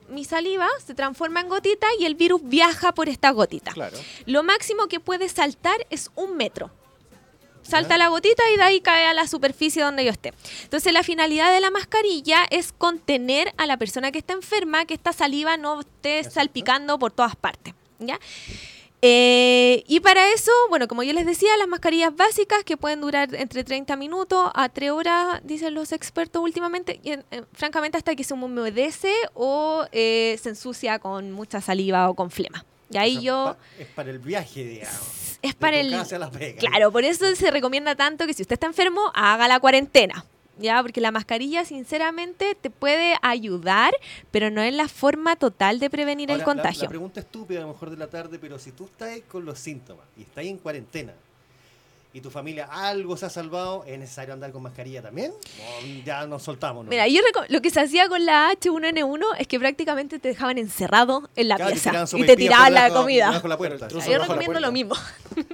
mi saliva se transforma en gotita y el virus viaja por esta gotita. Claro. Lo máximo que puede saltar es un metro. Salta la gotita y de ahí cae a la superficie donde yo esté. Entonces la finalidad de la mascarilla es contener a la persona que está enferma, que esta saliva no esté salpicando por todas partes. ¿ya? Eh, y para eso, bueno, como yo les decía, las mascarillas básicas que pueden durar entre 30 minutos a 3 horas, dicen los expertos últimamente, y en- en- francamente hasta que se humedece o eh, se ensucia con mucha saliva o con flema. Y ahí O sea, yo... pa- es para el viaje, digamos. Es para el... Claro, por eso se recomienda tanto que si usted está enfermo, haga la cuarentena. Ya, porque la mascarilla, sinceramente, te puede ayudar, pero no es la forma total de prevenir el Ahora, la- contagio. La, pregunta estúpida a lo mejor de la tarde, pero si tú estás con los síntomas y estás en cuarentena y tu familia algo se ha salvado, ¿es necesario andar con mascarilla también? ¿O ya nos soltamos? ¿no? Mira, yo lo que se hacía con la H1N1 es que prácticamente te dejaban encerrado en la Claro, pieza y te tiraban la comida. la puerta. El Yo la recomiendo lo mismo.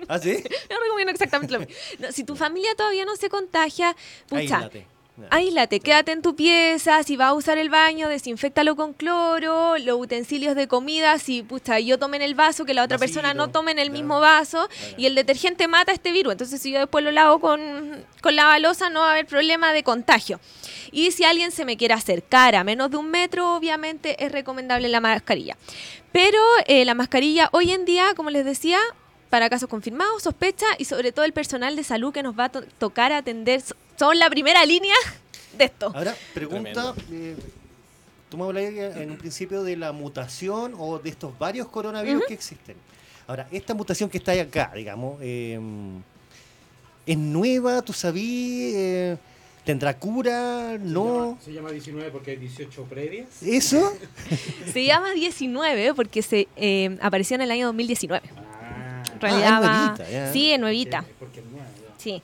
¿Ah, sí? Yo recomiendo exactamente lo mismo. No, si tu familia todavía no se contagia, pucha, Aíslate. Aíslate, quédate en tu pieza, si vas a usar el baño, desinfectalo con cloro, los utensilios de comida, si pucha, yo tome en el vaso, que la otra Vasito, persona no tome en el mismo vaso, y el detergente mata este virus, entonces si yo después lo lavo con, con la balosa no va a haber problema de contagio. Y si alguien se me quiere acercar a menos de un metro, obviamente es recomendable la mascarilla. Pero eh, la mascarilla hoy en día, como les decía, para casos confirmados, sospecha y sobre todo el personal de salud que nos va a to- tocar atender, son la primera línea de esto. Ahora, pregunta, eh, tú me hablabas en un principio de la mutación o de estos varios coronavirus que existen. Ahora, esta mutación que está ahí acá, digamos, eh, ¿es nueva? ¿Tú sabías? Eh, ¿Tendrá cura? ¿No? Se llama 19 porque hay 18 previas. ¿Eso? Se llama 19 porque se eh, apareció en el año 2019. Ah, En realidad es va- nuevita, ya. Sí, es nuevita. porque es Sí.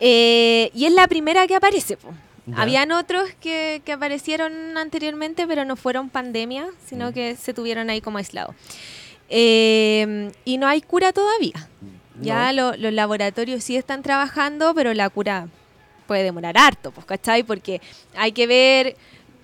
Eh, y es la primera que aparece. po. Habían otros que, que aparecieron anteriormente, pero no fueron pandemia, sino Mm. que se tuvieron ahí como aislados. Eh, y no hay cura todavía. Ya lo- los laboratorios sí están trabajando, pero la cura puede demorar harto, pues, ¿cachai? Porque hay que ver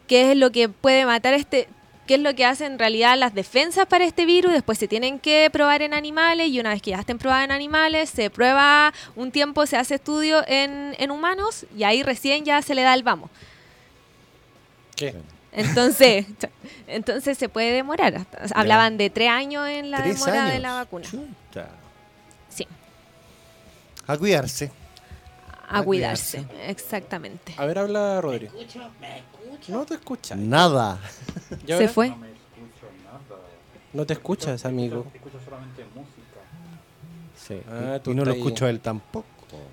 qué es lo que puede matar este, qué es lo que hacen en realidad las defensas para este virus, después se tienen que probar en animales y una vez que ya estén probadas en animales, se prueba un tiempo, se hace estudio en, en humanos y ahí recién ya se le da el vamos. ¿Qué? Entonces, entonces se puede demorar. hasta- Hablaban de tres años en la ¿Tres demora de la vacuna. Chuta. Sí, A cuidarse. a A cuidarse, exactamente. A ver, habla Rodrigo. No te escuchas. Nada. ¿Y Se ahora? fue. No me escucho nada. No te escuchas, amigo. Escucho solamente música. Sí. Ah, tú y no lo ahí. escucho a él tampoco.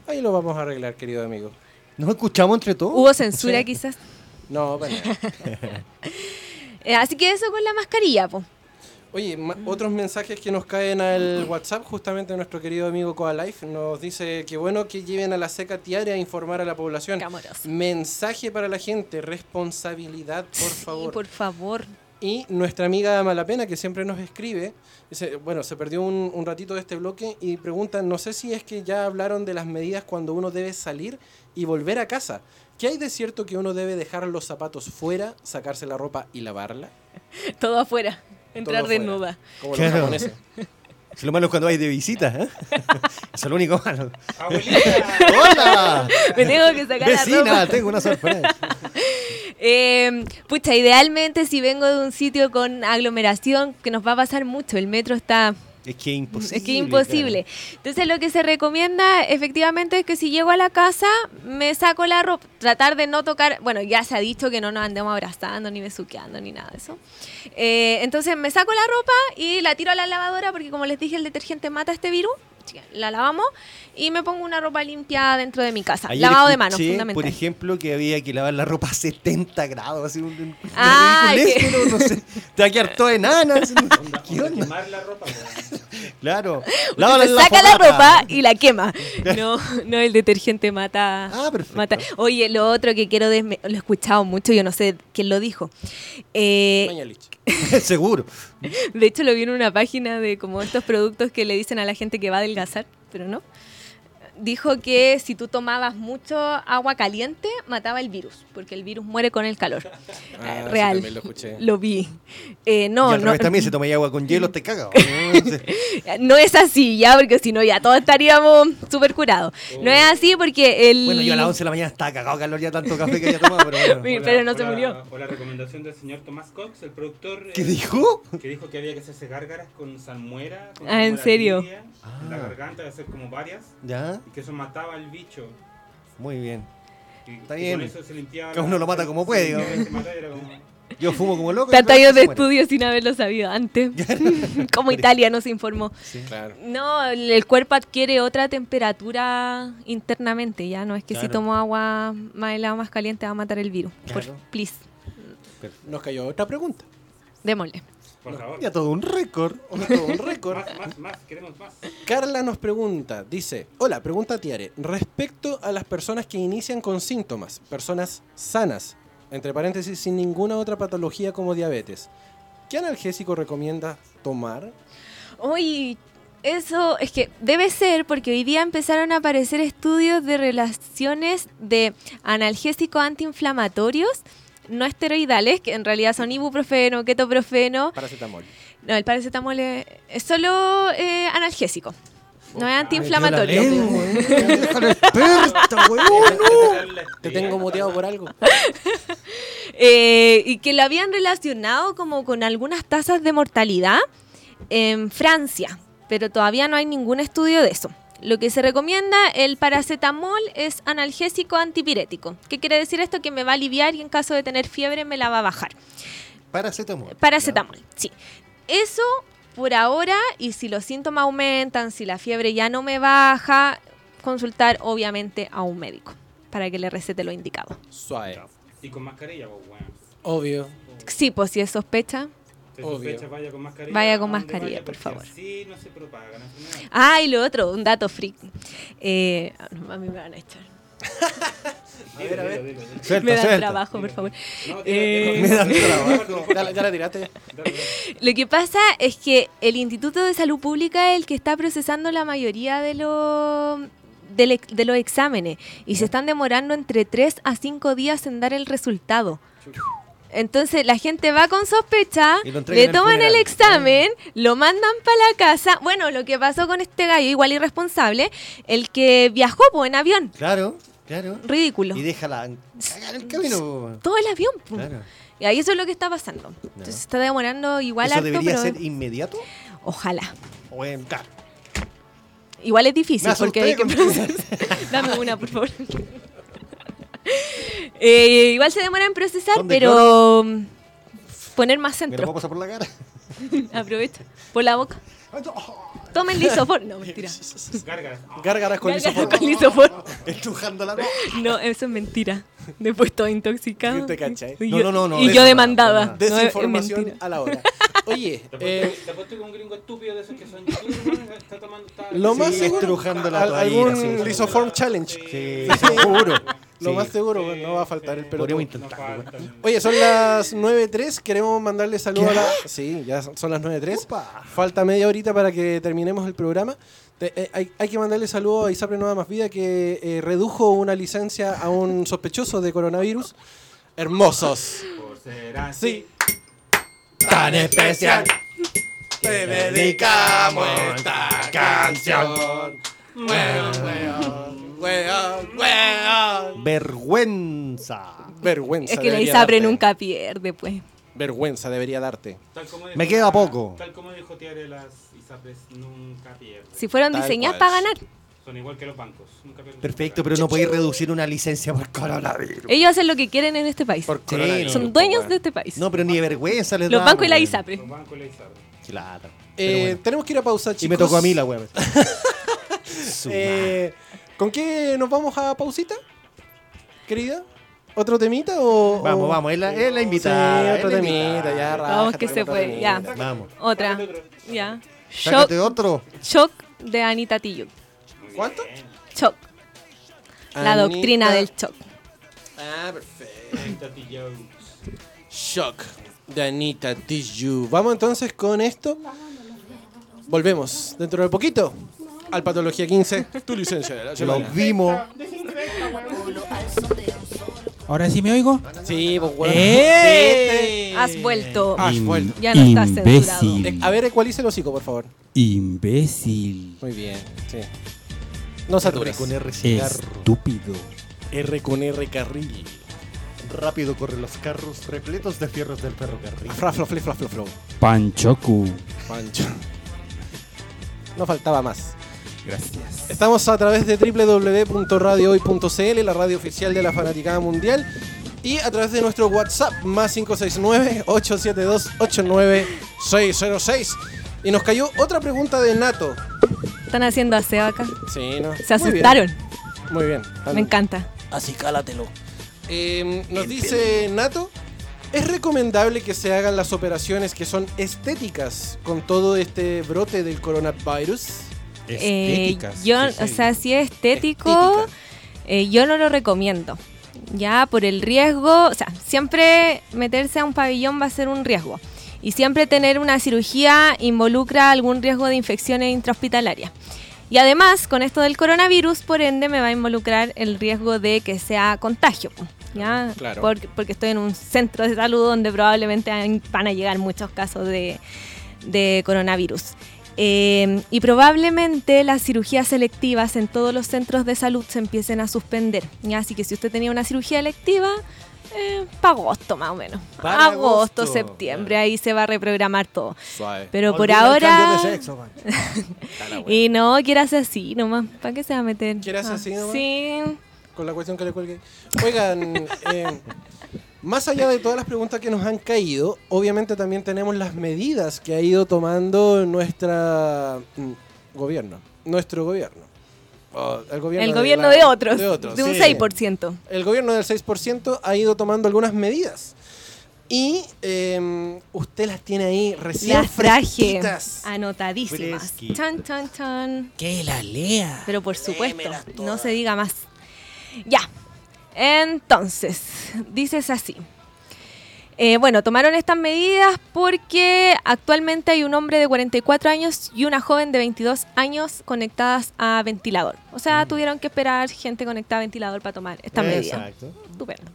Ahí lo vamos a arreglar, querido amigo. ¿Nos escuchamos entre todos? Hubo censura Sí. quizás. No, bueno. Eh, así que eso con la mascarilla, pues. Oye, ma- otros mensajes que nos caen al WhatsApp, justamente nuestro querido amigo Coalife nos dice que bueno que lleven a la seca diaria a informar a la población. Amoroso. Mensaje para la gente, responsabilidad, por Sí, favor. por favor. Y nuestra amiga Malapena, que siempre nos escribe, dice, bueno, se perdió un, un ratito de este bloque y pregunta, no sé si es que ya hablaron de las medidas cuando uno debe salir y volver a casa. ¿Qué hay de cierto que uno debe dejar los zapatos fuera, sacarse la ropa y lavarla? Todo afuera. Entrar desnuda. Como los Claro. japoneses. Si lo malo es cuando hay de visita, ¿eh? Eso es lo único malo. ¡Abuelita! ¡Hola! Me tengo que sacar la Vecina, ropa. tengo una sorpresa. Eh, pucha, idealmente si vengo de un sitio con aglomeración, que nos va a pasar mucho, el metro está Es que imposible. es que imposible. Entonces lo que se recomienda efectivamente es que si llego a la casa me saco la ropa, tratar de no tocar, bueno, ya se ha dicho que no nos andemos abrazando ni besuqueando ni nada de eso. Eh, entonces me saco la ropa y la tiro a la lavadora porque como les dije el detergente mata este virus. La lavamos y me pongo una ropa limpia dentro de mi casa. Ayer Lavado de manos, escuché, fundamental. Por ejemplo, que había que lavar la ropa a 70 grados. Así, un, un- Ah, ridiculez, que- pero no sé. Te va a quedar toda enana. así, ¿Qué onda? Quemar la ropa. Claro. Saca la ropa y la quema. No, no el detergente mata. Ah, perfecto. mata. Oye, lo otro que quiero desme- lo he escuchado mucho, yo no sé quién lo dijo. Eh. Seguro. de hecho, lo vi en una página de como estos productos que le dicen a la gente que va a adelgazar, pero no. Dijo que si tú tomabas mucho agua caliente, mataba el virus, porque el virus muere con el calor. Ah, Eh, sí, Real. también lo escuché. Lo vi. Eh, no, y al no, revés también, si tomáis agua con hielo, te cagas. No es así ya, porque si no ya todos estaríamos súper curados. No es así porque el... Bueno, yo a las 11 de la mañana estaba cagado calor ya tanto café que había tomado, pero bueno. O pero no se murió. O la recomendación del señor Tomás Cox, el productor. ¿Qué eh, dijo? Que dijo que había que hacerse gárgaras con salmuera. Con Ah, ¿en serio? tibia, En la Ah. garganta, de hacer como varias. Ya, Y que eso mataba al bicho. muy bien. Está bien. Con eso se limpiaba. Cada uno lo mata como se puede, se Yo fumo como loco. Tantos años de se estudio sin haberlo sabido antes. Como Italia nos informó. Claro. No, el cuerpo adquiere otra temperatura internamente, ya no es que si Claro. tomo agua más helada o más caliente va a matar el virus. Por- Claro. please, Nos cayó otra pregunta. démosle. Por favor. Ya todo un récord. Todo un récord. Más, más, más, queremos más. Carla nos pregunta, dice, hola, pregunta Tiare, respecto a las personas que inician con síntomas, personas sanas, entre paréntesis, sin ninguna otra patología como diabetes, ¿qué analgésico recomienda tomar? Uy, eso es que debe ser porque hoy día empezaron a aparecer estudios de relaciones de analgésicos antiinflamatorios no esteroidales, que en realidad son ibuprofeno, ketoprofeno. Paracetamol. No, el paracetamol es, es solo eh, analgésico. No es La antiinflamatorio. lengua, eh. Déjala experta, weón. Te tengo muteado por algo. Eh, y que lo habían relacionado como con algunas tasas de mortalidad en Francia, pero todavía no hay ningún estudio de eso. Lo que se recomienda, el paracetamol es analgésico antipirético. ¿Qué quiere decir esto? Que me va a aliviar y en caso de tener fiebre me la va a bajar. Paracetamol. Paracetamol, sí. Eso por ahora, y si los síntomas aumentan, si la fiebre ya no me baja, consultar obviamente a un médico para que le recete lo indicado. Suave. Y con mascarilla, pues, bueno. Obvio. Sí, pues si es sospecha, Obvio. vaya con mascarilla. Vaya con a donde mascarilla, vaya, por favor. Así no se propaga la enfermedad. Ah, y lo otro, un dato freak. Eh, no, a mí me van a echar. A ver, a ver. Dilo, dilo, dilo. Suelta, me dan suelta. trabajo, por favor. No, Eh, Me trabajo. Ya, la- ya la tiraste. Lo que pasa es que el Instituto de Salud Pública es el que está procesando la mayoría de los de los exámenes y se están demorando entre 3 a 5 días en dar el resultado. Entonces la gente va con sospecha, le en el toman el examen, lo mandan para la casa. Bueno, lo que pasó con este gallo, igual irresponsable, el que viajó en avión. Claro, claro. Ridículo. Y déjala cagar el camino. po. Todo el avión. pues. Claro. Y ahí eso es lo que está pasando. Entonces se está demorando igual ¿Eso harto, debería pero ser inmediato? ojalá. O en claro. Igual es difícil porque hay que. Dame una, por favor. Eh, igual se demora en procesar, ¿Dónde pero mm, poner más Me lo centro. pasar por la cara. Aprovecha. Por la boca. Tomen lisofor. No, mentira. Gárgaras. Gárgaras con Gárgaras lisoform. con lisofor. Estrujando la No, eso es mentira. Después todo intoxicado. Te cachai. Y No, yo, no, no, no, y yo demandada. no. Desinformación a la hora. Oye, eh, te apuesto que un gringo estúpido de esos que son youtubers, ¿no? está tomando. Está, lo más Sí, seguro, estrujando la al- toallita, algún sí, sí. lisoform challenge. Sí, seguro. Lo Sí. más seguro, pues, no va a faltar el pelo. Podríamos No. Oye, son las 9.03. Queremos mandarle saludos a la. Sí, ya son las 9.03. Opa. Falta media horita para que terminemos el programa. Te- eh, hay, hay que mandarle saludos a Isapre Nueva Más Vida que eh, redujo una licencia a un sospechoso de coronavirus. Hermosos. Por ser así. Sí. Tan especial. Te dedicamos esta canción. Weón, weón, weón, weón. Vergüenza. Vergüenza. Es que la ISAPRE darte. nunca pierde, pues. Vergüenza debería darte. Me queda poco. Tal como dijo Tiare, las ISAPRES nunca pierden. Si fueron Tal diseñadas cual. para ganar. Son igual que los bancos. Nunca pierden. Perfecto, pero no podéis reducir una licencia por coronavirus. Ellos hacen lo que quieren en este país. Por Sí, coronavirus, Son po, dueños de este país. No, pero ni de vergüenza les Los da, bancos y la. ISAPRE. Los bancos y la ISAPRE. Claro. Eh, bueno. Tenemos que ir a pausar, chicos. Y me tocó a mí la web. Eh, ¿Con qué nos vamos a pausita? Querida. ¿Otro temita o...? Vamos, o- vamos, es la, es la invitada. Sí, otro temita, Vamos que se fue, temita. ya. Vamos. Otra. Ya. Shock, Sácate otro. shock de Anita Tijoux. ¿Cuánto? Shock. La Anita- doctrina del shock. Ah, perfecto. Shock de Anita Tijoux. Vamos entonces con esto. Volvemos dentro de poquito al Patología 15, tu licencia de la semana. Lo vimos. Ahora sí me oigo. Sí, pues bueno. ¡Eh! Has vuelto. Has vuelto. Ya no estás censurado. Eh, A ver, ecualice el hocico, por favor. Imbécil. Muy bien, sí. No satures. Con R cigarro. Estúpido. R con R carril. Rápido corren los carros repletos de fierros del ferrocarril. Fraflo, fli, flaflo, flo. Panchoku. Pancho. No faltaba más. Gracias. Estamos a través de www.radiohoy.cl, la radio oficial de la Fanaticada Mundial. Y a través de nuestro WhatsApp, más 569-872-89606. Y nos cayó otra pregunta de Nato. Están haciendo aseo acá. Sí, ¿no? Se Muy bien, asustaron. Muy bien. Me encanta. Así cálatelo. Eh, nos dice Nato, ¿es recomendable que se hagan las operaciones que son estéticas con todo este brote del coronavirus? Eh, yo, ¿qué es o sea, si es estético, eh, yo no lo recomiendo. Ya por el riesgo, o sea, siempre meterse a un pabellón va a ser un riesgo. Y siempre tener una cirugía involucra algún riesgo de infecciones intrahospitalarias. Y además, con esto del coronavirus, por ende, me va a involucrar el riesgo de que sea contagio. ¿ya? Claro. Porque, porque estoy en un centro de salud donde probablemente van a llegar muchos casos de, de coronavirus. Eh, y probablemente las cirugías selectivas en todos los centros de salud se empiecen a suspender. ¿ya? Así que si usted tenía una cirugía electiva, eh, para agosto más o menos. Para agosto, agosto. septiembre, ahí se va a reprogramar todo. Suave. Pero por Olvida ahora... de sexo, man. Y no, quieras así nomás. ¿Para qué se va a meter? ¿Quieras Ah, así nomás? Sí. Con la cuestión que le cuelgue. Oigan, eh, más allá de todas las preguntas que nos han caído, obviamente también tenemos las medidas que ha ido tomando nuestra mm, gobierno. Nuestro gobierno. El gobierno, El gobierno la- de otros. De otros, de un sí. 6%. El gobierno del 6% ha ido tomando algunas medidas. Y eh, usted las tiene ahí recién Las traje fresquitas. anotadísimas. Chan, chan, chan. Que la lea. Pero por supuesto, no se diga más. Ya. Entonces, dices así. Eh, bueno, tomaron estas medidas porque actualmente hay un hombre de 44 años y una joven de 22 años conectadas a ventilador. O sea, tuvieron que esperar gente conectada a ventilador para tomar esta medida. Exacto. Estupendo.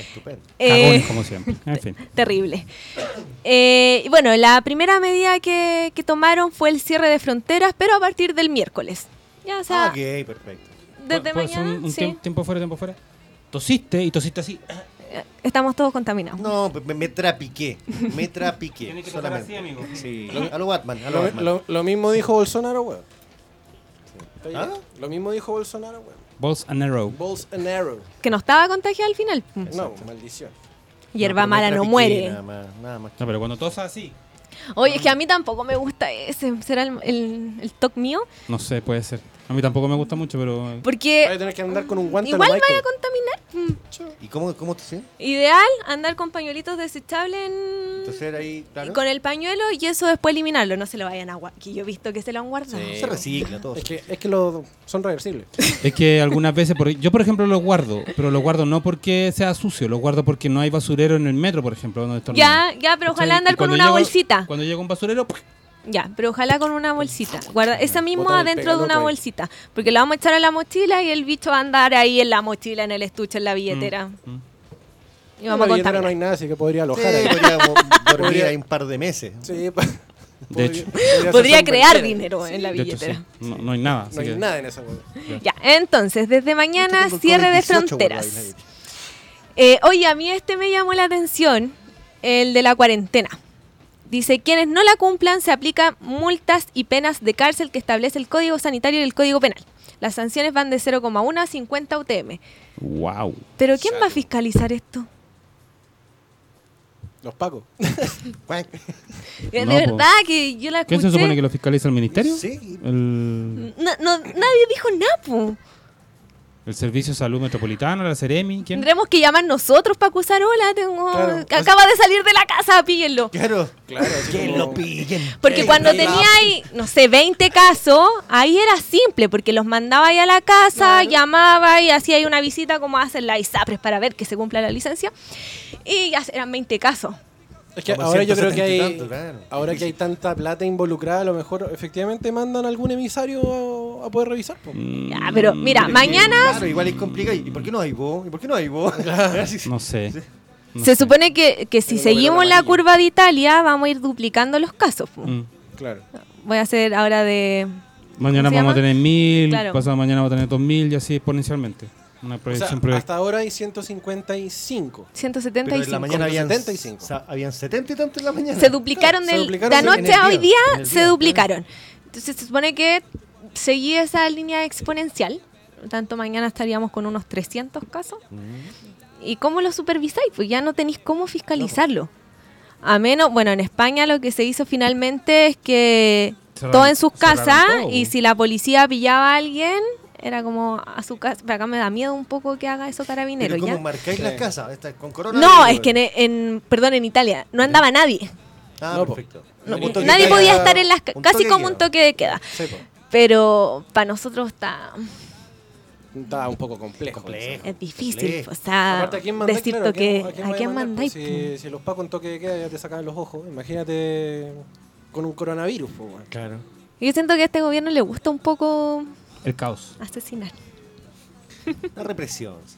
Estupendo. Eh, Cagones como siempre. En fin. terrible. Eh, y bueno, la primera medida que, que tomaron fue el cierre de fronteras, pero a partir del miércoles. Ya, o sea, ok, perfecto. desde ¿Puedo hacer mañana, un, un sí, tiemp- tiempo fuera, tiempo fuera? Tosiste y tosiste así. estamos todos contaminados. No, me, me trapiqué. Me trapiqué. Tiene que tocar solamente. así, amigo. Sí. A lo Batman, a lo Lo, Batman. lo- lo mismo dijo Bolsonaro, weón. ¿Ah? Lo mismo dijo Bolsonaro, weón. Balls and arrow. Balls and arrow. Que no estaba contagiado al final. No, maldición. Hierba me mala no muere. Nada más, nada más. No, pero cuando tosa así. Oye, es que a mí tampoco me gusta ese. ¿Será el, el, el toque mío? No sé, puede ser. A mí tampoco me gusta mucho, pero. Vaya a Porque tener que andar con un guante igual a vaya a contaminar. Mm. ¿Y cómo, cómo te sientes? Ideal andar con pañuelitos desechables en- Entonces ahí, claro. y con el pañuelo y eso después eliminarlo. No se lo vayan a guardar. Que yo he visto que se lo han guardado. Sí. Se recicla todo. Es que, es que lo, son reversibles. Es que algunas veces, por- yo por ejemplo los guardo, pero los guardo no porque sea sucio, los guardo porque no hay basurero en el metro, por ejemplo. Donde. Ya, ya, pero ojalá andar con una llego- bolsita. Cuando llega un basurero, ¡puf! Ya, pero ojalá con una bolsita. Guarda esa misma adentro de una ahí. bolsita. Porque la vamos a echar a la mochila y el bicho va a andar ahí en la mochila, en el estuche, en la billetera. mm. Y En vamos la a billetera contar. no hay nada, así que podría Sí, alojar ahí. podríamos dormir Podría- ahí un par de meses. Sí, pa- De hecho. Podría crear dinero en la hecho, billetera. sí. no, no hay nada. No hay que- nada en esa weá. Ya, entonces, desde mañana, tengo cierre de COVID-18 guardado ahí en la fronteras. Eh, oye, a mí este me llamó la atención, el de la cuarentena. Dice, quienes no la cumplan se aplican multas y penas de cárcel que establece el Código Sanitario y el Código Penal. Las sanciones van de 0,1 a 50 UTM. Wow. Pero ¿quién va a fiscalizar esto? Los No, de po. verdad que yo la escuché. ¿Quién se supone que lo fiscaliza el ministerio? Sí. El, No, no, nadie dijo nada, po. El Servicio de Salud Metropolitano, la Ceremi, ¿quién? Tendremos que llamar nosotros para acusar. Hola, tengo... Claro. que acaba de salir de la casa, píllenlo. Claro. Claro, Que lo pillen. Porque cuando tenía ahí, no sé, 20 casos, ahí era simple, porque los mandaba ahí a la casa, llamaba y hacía ahí una visita como hacen las ISAPRES para ver que se cumpla la licencia. Y ya eran 20 casos. Es que ahora yo creo que 170 y hay. tanto, claro. Ahora que hay tanta plata involucrada, a lo mejor efectivamente mandan algún emisario a, a poder revisar. po. Mm, Ya, pero mira, Pero es que, mañana Claro, igual es complicado. ¿Y por qué no hay vos? ¿Y por qué no hay vos? No sé. No se sé. supone que, que si Pero seguimos la amarillo. curva de Italia, vamos a ir duplicando los casos. po. Mm. Claro. Voy a hacer ahora de... Mañana se vamos a llama? tener mil, Claro. pasado mañana vamos a tener dos mil y así exponencialmente. Una O sea, proyección proye- hasta ahora hay 155. 175. Pero en la mañana habían 75. sa- habían 70 y tanto en la mañana. se duplicaron, Se del- duplicaron de en el anoche a hoy día, día, en el se día, duplicaron. Entonces se supone que seguí esa línea exponencial. Por lo tanto, mañana estaríamos con unos 300 casos. Mm. ¿Y cómo lo supervisáis? Pues ya no tenéis cómo fiscalizarlo. A menos, bueno, en España lo que se hizo finalmente es que Cerraron- todo en sus casas y si la policía pillaba a alguien, era como a su casa. Pero acá me da miedo un poco que haga eso Pero carabinero. ¿cómo ¿ya? marcáis Sí. las casas? Con corona. No, es que en, en- perdón, en Italia no andaba nadie. Ah, No, perfecto. No, nadie queda- podía estar en las ca- un casi como un toque de queda. Sí. Pero para nosotros está Está un poco complejo. Complejo. es difícil, Complejo. o sea, Aparte, ¿a quién mandáis? decir Claro, que ¿a quién mandáis. Pues si, si los pacos en toque de queda ya te sacan los ojos, imagínate con un coronavirus. Claro. Yo siento que a este gobierno le gusta un poco El caos. asesinar. La represión, sí.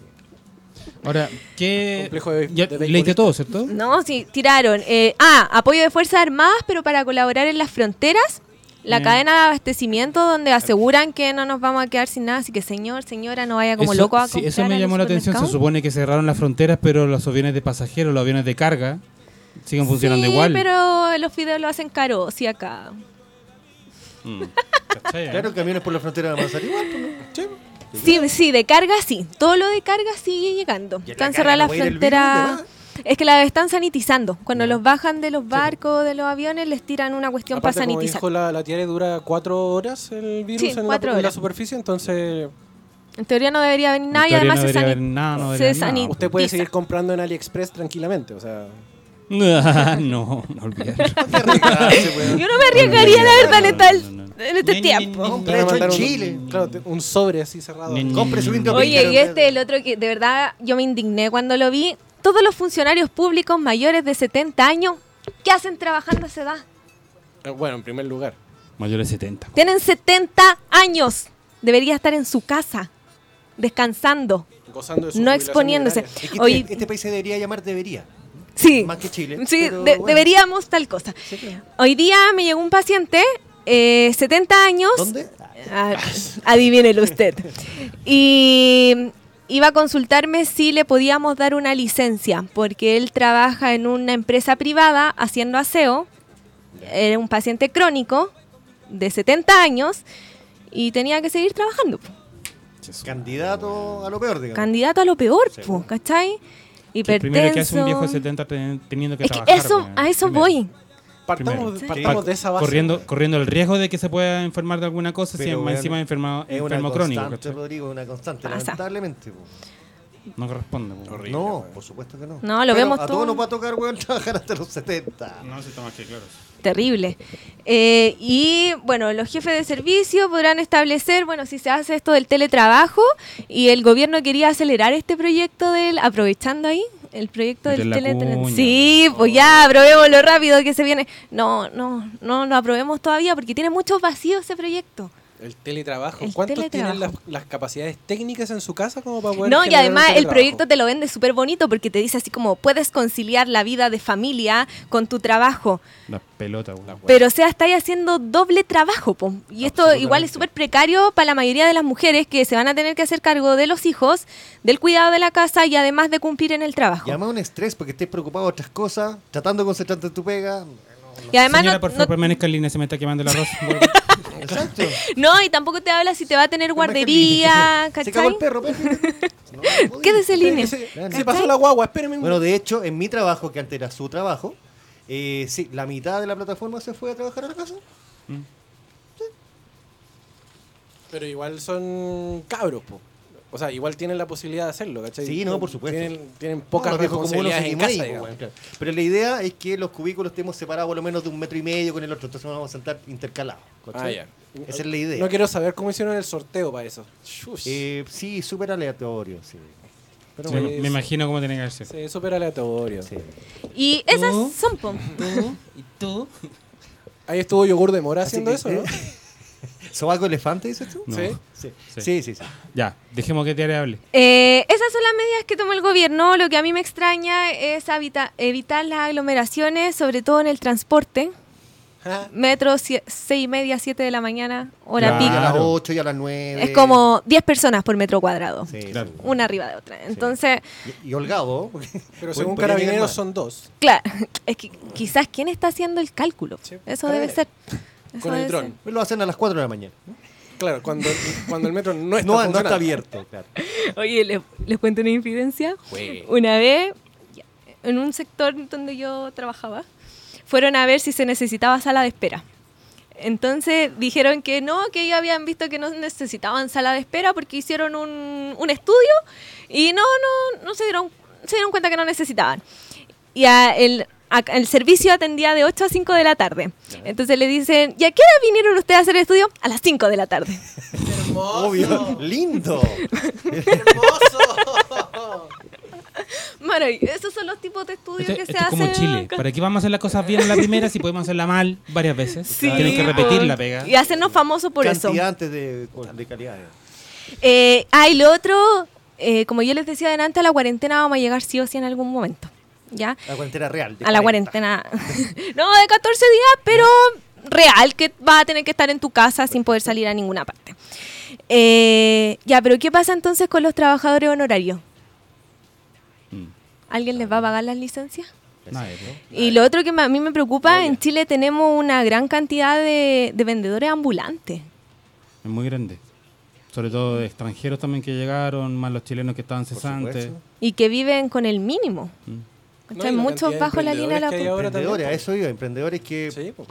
Ahora, ¿qué. Complejo de- ya de leíste todo, ¿cierto? No, sí, tiraron. eh, ah, apoyo de Fuerzas Armadas, pero para colaborar en las fronteras. La Bien. cadena de abastecimiento donde aseguran que no nos vamos a quedar sin nada, así que señor, señora, no vaya como Eso- loco a sí, comprar eso me llamó la atención. Se supone que cerraron las fronteras, pero los aviones de pasajeros, los aviones de carga, siguen funcionando sí, igual. pero los fideos lo hacen caros, sí, acá. Mm. Claro, camiones por la frontera van a pasar igual, pues, ¿no? Sí, Sí, sí, de carga sí. Todo lo de carga sigue llegando. ¿Y en la Están cerradas las fronteras. Es que las están sanitizando. Cuando Ya. los bajan de los barcos, de los aviones, les tiran una cuestión Aparte, para como sanitizar. dijo la, la Tiare, dura cuatro horas el virus Sí, en, la, cuatro en la horas. superficie, entonces En teoría no debería venir nada y teoría además no se, debería sani- haber nada, no se debería haber nada. sanitiza. usted puede seguir comprando en AliExpress tranquilamente. O sea, no, no weón. Yo no me arriesgaría, la verdad, en, no, no. en este Ni, tiempo. a hecho en mandar un- Chile. claro, un sobre así cerrado. Compre su Oye, y este, el otro que de verdad yo me indigné cuando lo vi. Todos los funcionarios públicos mayores de 70 años, ¿qué hacen trabajando a esa edad? Eh, Bueno, en primer lugar. Mayores de 70. Tienen 70 años. Debería estar en su casa, descansando, Gozando de su no exponiéndose. mineraria. Es que Hoy- este, este país se debería llamar debería. Sí, Más que Chile. sí, pero de- bueno. deberíamos tal cosa. Sí, claro. Hoy día me llegó un paciente, eh, 70 años. ¿Dónde? Ah, adivínelo usted. Y iba a consultarme si le podíamos dar una licencia, porque él trabaja en una empresa privada haciendo aseo. Era un paciente crónico de 70 años y tenía que seguir trabajando. po. Candidato a lo peor, digamos. Candidato a lo peor, po, Seguro. ¿cachai? Que primero que hace un viejo de Hipertenso. 70 ten- teniendo que Es que trabajar. eso, a eso Primero. voy. Partamos, Primero. partamos Pa- de esa base. Corriendo, corriendo el riesgo de que se pueda enfermar de alguna cosa si Pero, weón, encima es enferma, Es una enfermo crónico. constante. Rodrigo, una constante, Pasa. lamentablemente. No corresponde. Horrible, No, por supuesto que no. No, lo Pero vemos a todo. todos nos va a tocar, weón, trabajar hasta los 70. No, sí, toma que claro. Terrible. Eh, y bueno, los jefes de servicio podrán establecer, bueno, si se hace esto del teletrabajo y el gobierno quería acelerar este proyecto del, aprovechando ahí, el proyecto del cuña. Sí, pues ya, aprobemos lo rápido que se viene. No, no, no lo aprobemos todavía porque tiene muchos vacíos ese proyecto. El teletrabajo. El ¿Cuántos tienen las, las capacidades técnicas en su casa como para poder No, y además el proyecto te lo vende súper bonito porque te dice así como puedes conciliar la vida de familia con tu trabajo. La pelota, weón. Pero o sea, estáis haciendo doble trabajo, po. Y esto igual es súper precario para la mayoría de las mujeres que se van a tener que hacer cargo de los hijos, del cuidado de la casa y además de cumplir en el trabajo. Y además un estrés porque estés preocupado de otras cosas, tratando de concentrarte en tu pega. Y además Señora, no, por favor, no- permanezca en línea, se me está quemando el arroz. Exacto. no, y tampoco te habla si te va a tener guardería, Se cagó el ¿cachai? perro, perro. No. Quédese en línea. Se, se ¿Cachai? pasó la guagua, espérenme. un Bueno, de hecho, en mi trabajo, que antes era su trabajo, eh, sí, la mitad de la plataforma se fue a trabajar a la casa. Pero igual son cabros, po. O sea, igual tienen la posibilidad de hacerlo, ¿cachai? Sí, no, por supuesto. Tienen, tienen Pocas uno responsabilidades en casa, ahí, pues, digamos. weón, claro. Pero la idea es que los cubículos estemos separados por lo menos de un metro y medio con el otro. Entonces nos vamos a sentar intercalados. Ah, ¿cachai? ya. Esa es la idea. No quiero saber cómo hicieron el sorteo para eso. Shush. Eh, sí, súper aleatorio, sí. Pero Sí, bueno, me imagino cómo tiene que sido. Sí, súper aleatorio. sí. Y esas ¿Tú? son, po. ¿Y tú? Ahí estuvo yogur de mora Así haciendo que, eso, ¿no? ¿Sobaco elefante, dices tú? No. Sí. Sí, Sí. sí, sí. sí. Ya, dejemos que te hable. Eh, esas son las medidas que toma el gobierno. Lo que a mí me extraña es habita- evitar las aglomeraciones, sobre todo en el transporte. Metro, sie- seis y media, siete de la mañana, hora Claro. Y a las Claro. 8 y a las 9. pico. Es como 10 personas por metro cuadrado. Sí. Claro. Una arriba de otra. Entonces, Y, y holgado. Pero según Carabineros son dos. claro, es que quizás quién está haciendo el cálculo. Sí, Eso debe ser. Eso Con el dron. Pues Lo hacen a las 4 de la mañana. Claro, cuando, cuando el metro no está No, no funcionando. está abierto, claro. Oye, ¿les, les cuento una infidencia? Una vez, en un sector donde yo trabajaba, fueron a ver si se necesitaba sala de espera. Entonces dijeron que no, que ellos habían visto que no necesitaban sala de espera porque hicieron un, un estudio y no, no, no se dieron, se dieron cuenta que no necesitaban. Y a el, a- el servicio atendía de 8 a 5 de la tarde. Entonces le dicen, ¿y a qué hora vinieron ustedes a hacer el estudio? A las 5 de la tarde. Hermoso. Obvio. Lindo. Hermoso. Maravilloso. Esos son los tipos de estudios Esto, que esto se es hacen. como Chile. ¿Para qué vamos a hacer las cosas bien en la primera si podemos hacerla mal varias veces? Sí, Tienen que repetir la pega. Y hacernos famosos por eso. Cantidad antes de, de calidad. Eh, ah, y lo otro, eh, como yo les decía adelante, a la cuarentena vamos a llegar sí o sí en algún momento. ¿Ya? La cuarentena real. de A la 40. cuarentena. no, de 14 días, pero real, que vas a tener que estar en tu casa sin poder salir a ninguna parte. Eh, ya, pero ¿qué pasa entonces con los trabajadores honorarios? Mm. ¿Alguien les va a pagar las licencias? Nadie, ¿no? Y lo otro que a mí me preocupa, en Chile tenemos una gran cantidad de, de vendedores ambulantes. Es muy grande. Sobre todo de extranjeros también que llegaron, más los chilenos que estaban cesantes. y que viven con el mínimo. Mm. No, Muchos bajo la línea de la emprendedores a eso iba. Emprendedores que. Sí, pues,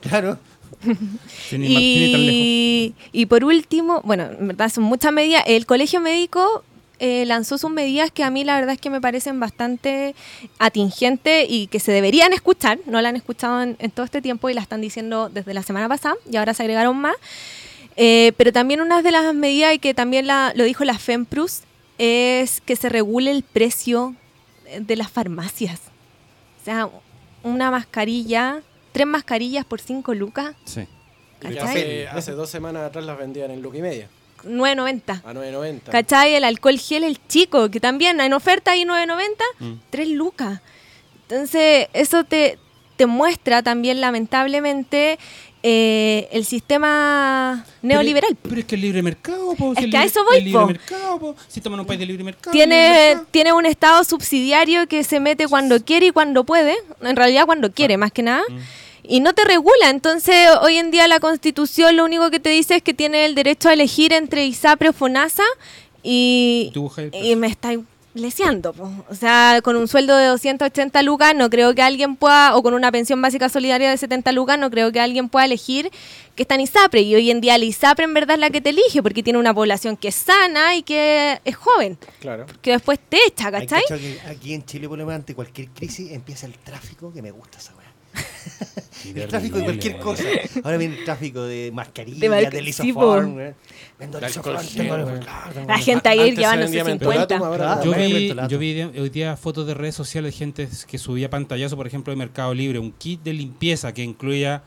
Claro. Sin ir, más- sin ir tan lejos. Y, y por último, bueno, en verdad son muchas medidas. El colegio médico eh, lanzó sus medidas que a mí la verdad es que me parecen bastante atingentes y que se deberían escuchar. No la han escuchado en, en todo este tiempo y la están diciendo desde la semana pasada y ahora se agregaron más. Eh, pero también una de las medidas y que también la, lo dijo la FEMPRUS es que se regule el precio de las farmacias. O sea, una mascarilla, tres mascarillas por cinco lucas, Sí. Hace, hace dos semanas atrás las vendían en Luca y media, 9.90. a 9.90. ¿Cachai? El alcohol gel, el chico, que también en oferta ahí 9.90, Mm. 3 lucas. Entonces, eso te, te muestra también, lamentablemente, eh, el sistema neoliberal. Pero, pero es que el libre mercado, po, Es si que a eso voy, el libre po. mercado, po. Si estamos en un país de libre mercado. Tiene, tiene un estado subsidiario que se mete cuando quiere y cuando puede, en realidad cuando quiere, más que nada, Mm. y no te regula. Entonces, hoy en día la constitución lo único que te dice es que tiene el derecho a elegir entre ISAPRE o FONASA y, Y me está leseando. po. O sea, con un sueldo de 280 lucas no creo que alguien pueda, o con una pensión básica solidaria de 70 lucas, no creo que alguien pueda elegir que está en ISAPRE. Y hoy en día la ISAPRE en verdad es la que te elige, porque tiene una población que es sana y que es joven, Claro. que después te echa, ¿cachai? que aquí en Chile, por lo menos, ante cualquier crisis empieza el tráfico, que me gusta esa. El tráfico de cualquier cosa. Ahora viene el tráfico de mascarilla, De lisoform, La gente ahí llevándose vendía 50. mentolatum, ahora Claro. no. Yo vi, yo vi hoy día fotos de redes sociales de gente que subía pantallazo, por ejemplo, de Mercado Libre, un kit de limpieza que incluía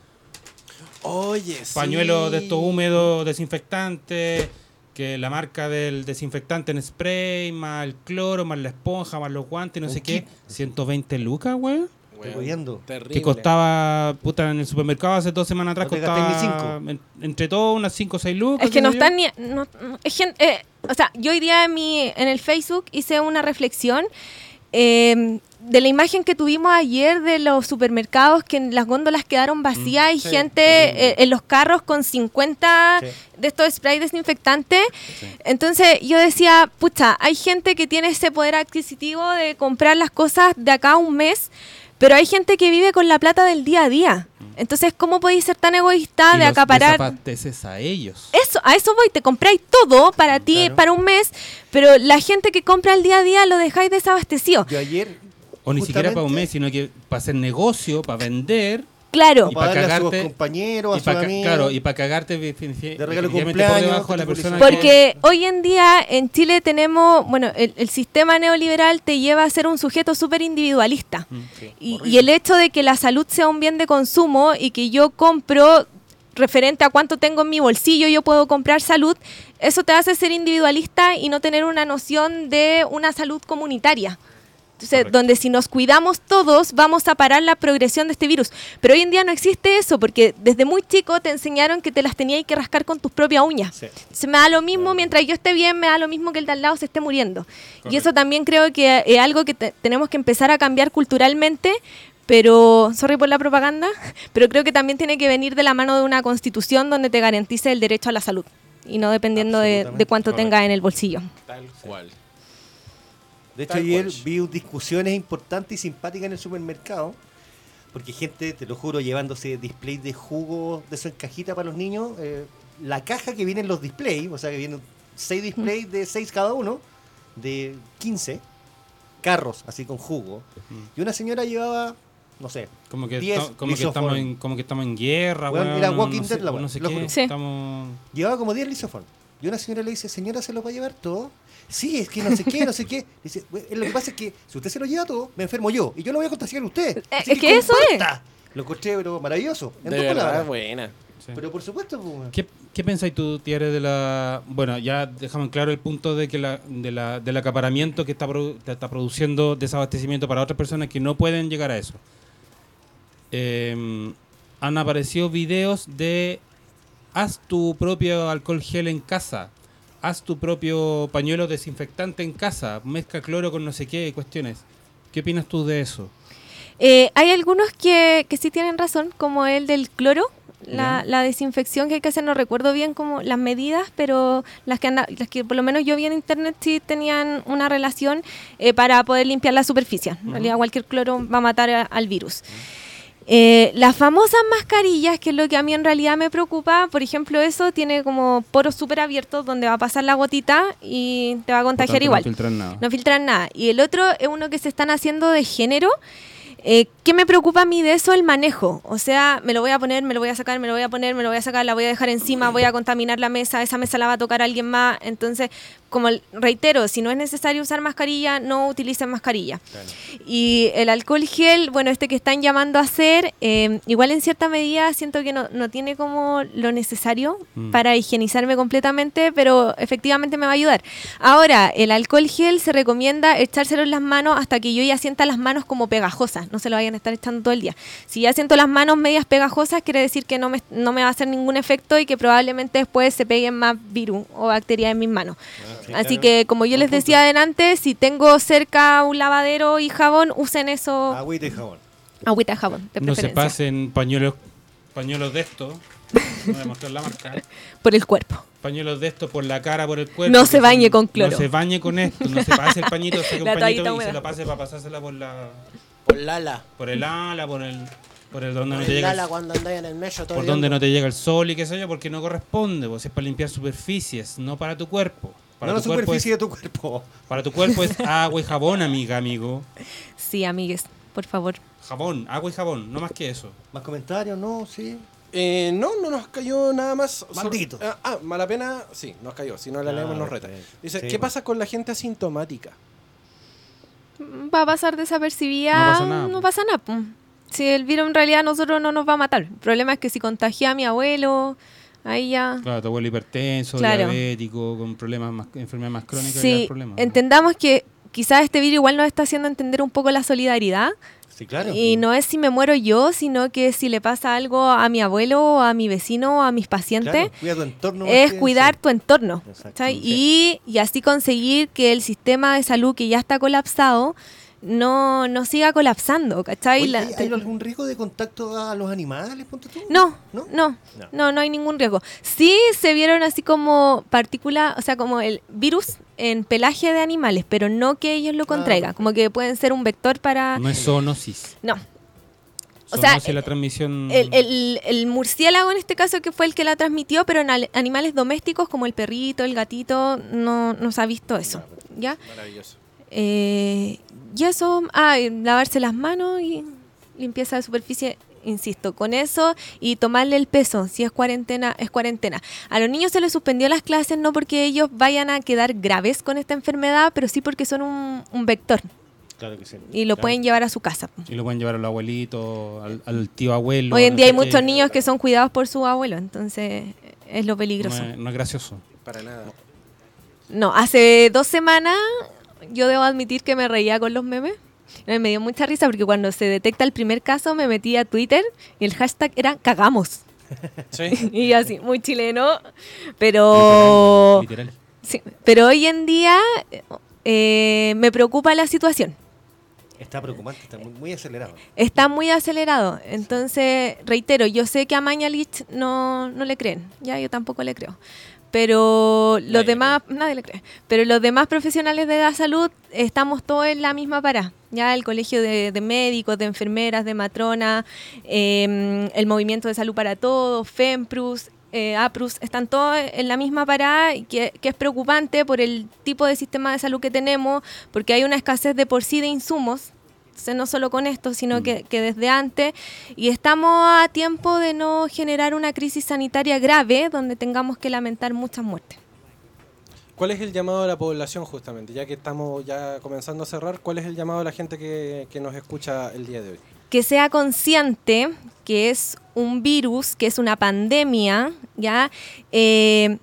Oye, sí. pañuelos de estos húmedos, desinfectantes, que la marca del desinfectante en spray, más el cloro, más la esponja, más los guantes, no sé qué. kit. 120 lucas, weón. Weón, Estoy viendo. Terrible. Que costaba, puta, en el supermercado hace dos semanas atrás, No costaba en- entre todos unas 5 o 6 lucas. Es que no están ni. no- es gen- eh, o sea, yo hoy día en, mi, en el Facebook hice una reflexión eh, de la imagen que tuvimos ayer de los supermercados que en las góndolas quedaron vacías y sí, gente eh, en los carros con 50 Sí. de estos spray desinfectantes. Entonces yo decía, pucha, hay gente que tiene ese poder adquisitivo de comprar las cosas de acá a un mes, pero hay gente que vive con la plata del día a día. Entonces, ¿cómo podéis ser tan egoísta Y de los acaparar? desabasteces a ellos. Eso, a eso voy, te compráis todo para ti, Claro. para un mes, pero la gente que compra el día a día lo dejáis desabastecido. Yo ayer. O ni siquiera para un mes, sino que para hacer negocio, para vender. Claro, Y Para pa' darle a sus cagarte- compañeros, a y sus para amigos. claro, y para cagarte de regalo de cumpleaños, de la tipo persona publicidad. porque hoy en día en Chile tenemos, bueno, el, el sistema neoliberal te lleva a ser un sujeto súper individualista. Sí, Y, horrible. y el hecho de que la salud sea un bien de consumo y que yo compro referente a cuánto tengo en mi bolsillo, yo puedo comprar salud, eso te hace ser individualista y no tener una noción de una salud comunitaria. Entonces, Correcto. donde si nos cuidamos todos, vamos a parar la progresión de este virus. Pero hoy en día no existe eso, porque desde muy chico te enseñaron que te las tenías que rascar con tus propias uñas. Sí. Se me da lo mismo, mientras yo esté bien, me da lo mismo que el de al lado se esté muriendo. Y eso también creo que es algo que te- tenemos que empezar a cambiar culturalmente, pero, sorry por la propaganda, pero creo que también tiene que venir de la mano de una constitución donde te garantice el derecho a la salud y no dependiendo de, de cuánto Correcto. tengas en el bolsillo. Tal cual. De hecho, Tal ayer cual. vi discusiones importantes y simpáticas en el supermercado. Porque gente, te lo juro, llevándose displays de jugo de en cajita para los niños. eh, la caja que vienen los displays, o sea que vienen seis displays de 6 cada uno, de 15 carros así con jugo. Y una señora llevaba, no sé, Como que, 10 esta- como, que estamos en, como que estamos en guerra, era no Walking Dead la no weón, sé. Sí. Estamos... Llevaba como 10 lisoform. Y una señora le dice, señora, ¿se lo va a llevar todo? Sí, es que no sé qué, no sé qué. Dice, "Güey, lo que pasa es que si usted se lo lleva todo, me enfermo yo. Y yo lo voy a contagiar a usted. Eh, Así es que eso es. comparta". Lo encontré, pero maravilloso. En De verdad, palabras. buena. sí. Pero por supuesto, pues. ¿Qué, qué pensáis tú, Thierry, de la... Bueno, ya dejamos en claro el punto de que la, de la, del acaparamiento que está, produ- está produciendo desabastecimiento para otras personas que no pueden llegar a eso. Eh, han aparecido videos de haz tu propio alcohol gel en casa, haz tu propio pañuelo desinfectante en casa, mezcla cloro con no sé qué cuestiones. ¿Qué opinas tú de eso? Eh, hay algunos que, que sí tienen razón, como el del cloro. La, la desinfección que hay que hacer, no recuerdo bien como las medidas, pero las que, anda- las que por lo menos yo vi en internet sí tenían una relación eh, para poder limpiar la superficie. En realidad cualquier cloro va a matar a- al virus. Eh, las famosas mascarillas, que es lo que a mí en realidad me preocupa, por ejemplo, eso tiene como poros súper abiertos donde va a pasar la gotita y te va a contagiar igual. No filtran nada. No filtran nada. Y el otro es uno que se están haciendo de género. Eh, ¿Qué me preocupa a mí de eso? El manejo. O sea, me lo voy a poner, me lo voy a sacar, me lo voy a poner, me lo voy a sacar, la voy a dejar encima, voy a contaminar la mesa, esa mesa la va a tocar alguien más. Entonces, como reitero, si no es necesario usar mascarilla, no utilicen mascarilla. Y el alcohol gel, bueno, este que están llamando a hacer, eh, igual en cierta medida siento que no, no tiene como lo necesario Mm. para higienizarme completamente, pero efectivamente me va a ayudar. Ahora, el alcohol gel se recomienda echárselo en las manos hasta que yo ya sienta las manos como pegajosas, no se lo vayan a estar echando todo el día. Si ya siento las manos medias pegajosas, quiere decir que no me, no me va a hacer ningún efecto y que probablemente después se peguen más virus o bacterias en mis manos. Sí, Así claro. que, como yo les punto. decía adelante, si tengo cerca un lavadero y jabón, usen eso, Agüita y jabón. agüita de jabón, de No se pasen pañuelos, pañuelos de estos. No voy a mostrar la marca. por el cuerpo. Pañuelos de estos por la cara, por el cuerpo. No se son- bañe con cloro. No se bañe con esto. No se pase el pañito, saque un pañito y se lo pase para pasársela por la Por Lala. por el ala, por el por el donde no te el llega Lala el, cuando andáis en el medio todo por donde no te llega el sol y qué sé yo, porque no corresponde, pues es para limpiar superficies, no para tu cuerpo. Para no la tu cuerpo superficie es, de tu cuerpo. para tu cuerpo es agua y jabón, amiga, amigo. Sí, amigues, por favor. Jabón, agua y jabón, no más que eso. ¿Más comentarios? No, sí. Eh, no, no nos cayó nada más. Maldito. Ah, ah, mala pena, sí, nos cayó. Si no la Ah, leemos, nos reta. Dice, Sí, ¿qué pues. pasa con la gente asintomática? Va a pasar desapercibida. No pasa nada, No po. pasa nada. po. Si el virus en realidad a nosotros no nos va a matar. El problema es que si contagia a mi abuelo, ahí ya... Claro, tu abuelo hipertenso, Claro. diabético, con problemas más, enfermedades más crónicas. Sí, es problema. entendamos que quizás este virus igual nos está haciendo entender un poco la solidaridad. Sí, claro. Y no es si me muero yo, sino que si le pasa algo a mi abuelo, a mi vecino, a mis pacientes, Claro, cuida tu entorno. es cuidar sí. tu entorno. Y, y así conseguir que el sistema de salud que ya está colapsado no, no siga colapsando. ¿cachai? Oye, ¿hay, hay algún riesgo de contacto a los animales? ponte tú? no, ¿No? no, No. no, no, hay ningún riesgo. Sí se vieron así como partículas, o sea, como el virus en pelaje de animales, pero no que ellos lo contraigan, como que pueden ser un vector para... No es zoonosis. No, O sea, la transmisión. el, el- el murciélago en este caso que fue el que la transmitió, pero en al- animales domésticos como el perrito, el gatito, no, no se ha visto eso. ¿Ya? Maravilloso. Eh, y eso, ah, y lavarse las manos y limpieza de superficie, insisto, con eso y tomarle el peso, si es cuarentena, es cuarentena. A los niños se les suspendió las clases no porque ellos vayan a quedar graves con esta enfermedad, pero sí porque son un, un vector Claro que sí. y lo Claro. pueden llevar a su casa. Y lo pueden llevar a los abuelitos, al, al tío abuelo. Hoy en no día hay muchos niños que son cuidados por su abuelo, entonces es lo No peligroso. es, no es gracioso. Para nada. No, hace dos semanas yo debo admitir que me reía con los memes. Me dio mucha risa porque cuando se detecta el primer caso me metí a Twitter y el hashtag era cagamos. Sí. Y así, muy chileno. Pero, Literal. sí, pero hoy en día eh, me preocupa la situación. Está preocupante, está muy, muy acelerado. Está muy acelerado. Entonces, reitero, yo sé que a Mañalich no, no le creen. Ya, yo tampoco le creo. Pero los demás, nadie le cree. Pero los demás profesionales de la salud estamos todos en la misma parada. Ya el colegio de, de médicos, de enfermeras, de matronas, eh, el movimiento de salud para todos, FEMPRUS, eh, APRUS, están todos en la misma parada, y que, que es preocupante por el tipo de sistema de salud que tenemos, porque hay una escasez de por sí de insumos. Entonces, no solo con esto, sino que, que desde antes. Y estamos a tiempo de no generar una crisis sanitaria grave donde tengamos que lamentar muchas muertes. ¿Cuál es el llamado a la población justamente? Ya que estamos ya comenzando a cerrar, ¿cuál es el llamado a la gente que, que nos escucha el día de hoy? que sea consciente que es un virus, que es una pandemia, ¿ya? Eh,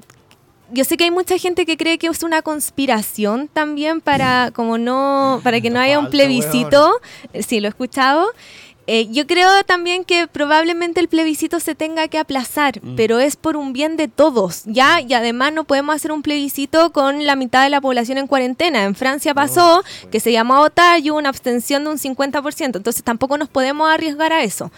yo sé que hay mucha gente que cree que es una conspiración también para como no para que no haya un plebiscito. Eh, Sí, lo he escuchado. Eh, yo creo también que probablemente el plebiscito se tenga que aplazar, pero es por un bien de todos, ¿ya? Y además no podemos hacer un plebiscito con la mitad de la población en cuarentena. En Francia pasó que se llamó a votar y hubo una abstención de un 50%, entonces tampoco nos podemos arriesgar a eso.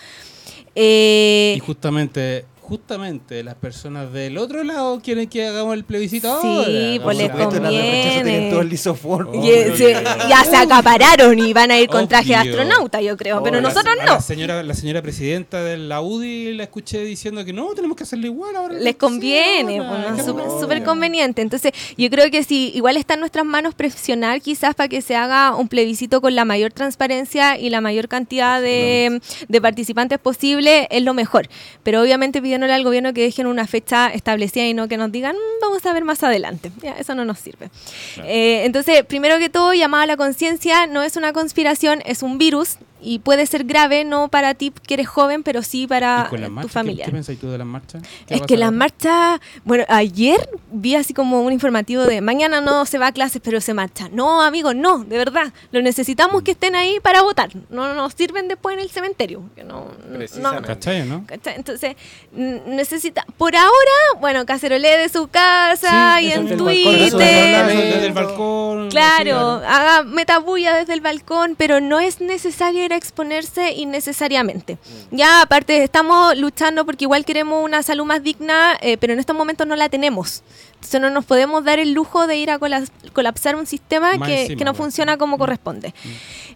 Eh, Y justamente, justamente las personas del otro lado quieren que hagamos el plebiscito Sí, ahora. pues les conviene. tienen todo el y, eh, se- ya se acapararon y van a ir con traje de astronauta, yo creo, pero la- nosotros no. La señora, la señora presidenta de la UDI la escuché diciendo que no, tenemos que hacerlo igual ahora. les conviene, Sí, pues, súper conveniente. Entonces, yo creo que si igual está en nuestras manos presionar quizás para que se haga un plebiscito con la mayor transparencia y la mayor cantidad de, de participantes posible, es lo mejor. Pero obviamente pidiéndole al gobierno que dejen una fecha establecida y no que nos digan, "Mm, vamos a ver más adelante. Ya, eso no nos sirve. Eh, entonces, primero que todo, llamada a la conciencia, no es una conspiración, es un virus y puede ser grave, no para ti que eres joven, pero sí para ¿Y con las tu? ¿Qué- familia. ¿Qué, pensáis tú de las marchas? ¿Qué Es que las marchas, bueno, ayer vi así como un informativo de mañana no se va a clases, pero se marcha. No, amigos, no, de verdad. Lo necesitamos que estén ahí para votar. No nos sirven después en el cementerio. Que no, no-. ¿Cachai, no? ¿Cachai? Entonces, necesita. Por ahora, bueno, cacerolé de su casa Sí, y en Twitter. Desde el balcón. Claro, haga meta bulla desde el balcón, pero no es necesario ir a exponerse innecesariamente. Ya, aparte, estamos luchando porque igual queremos una salud más digna, eh, pero en estos momentos no la tenemos. Entonces no nos podemos dar el lujo de ir a colas- colapsar un sistema que, encima, que no funciona como corresponde.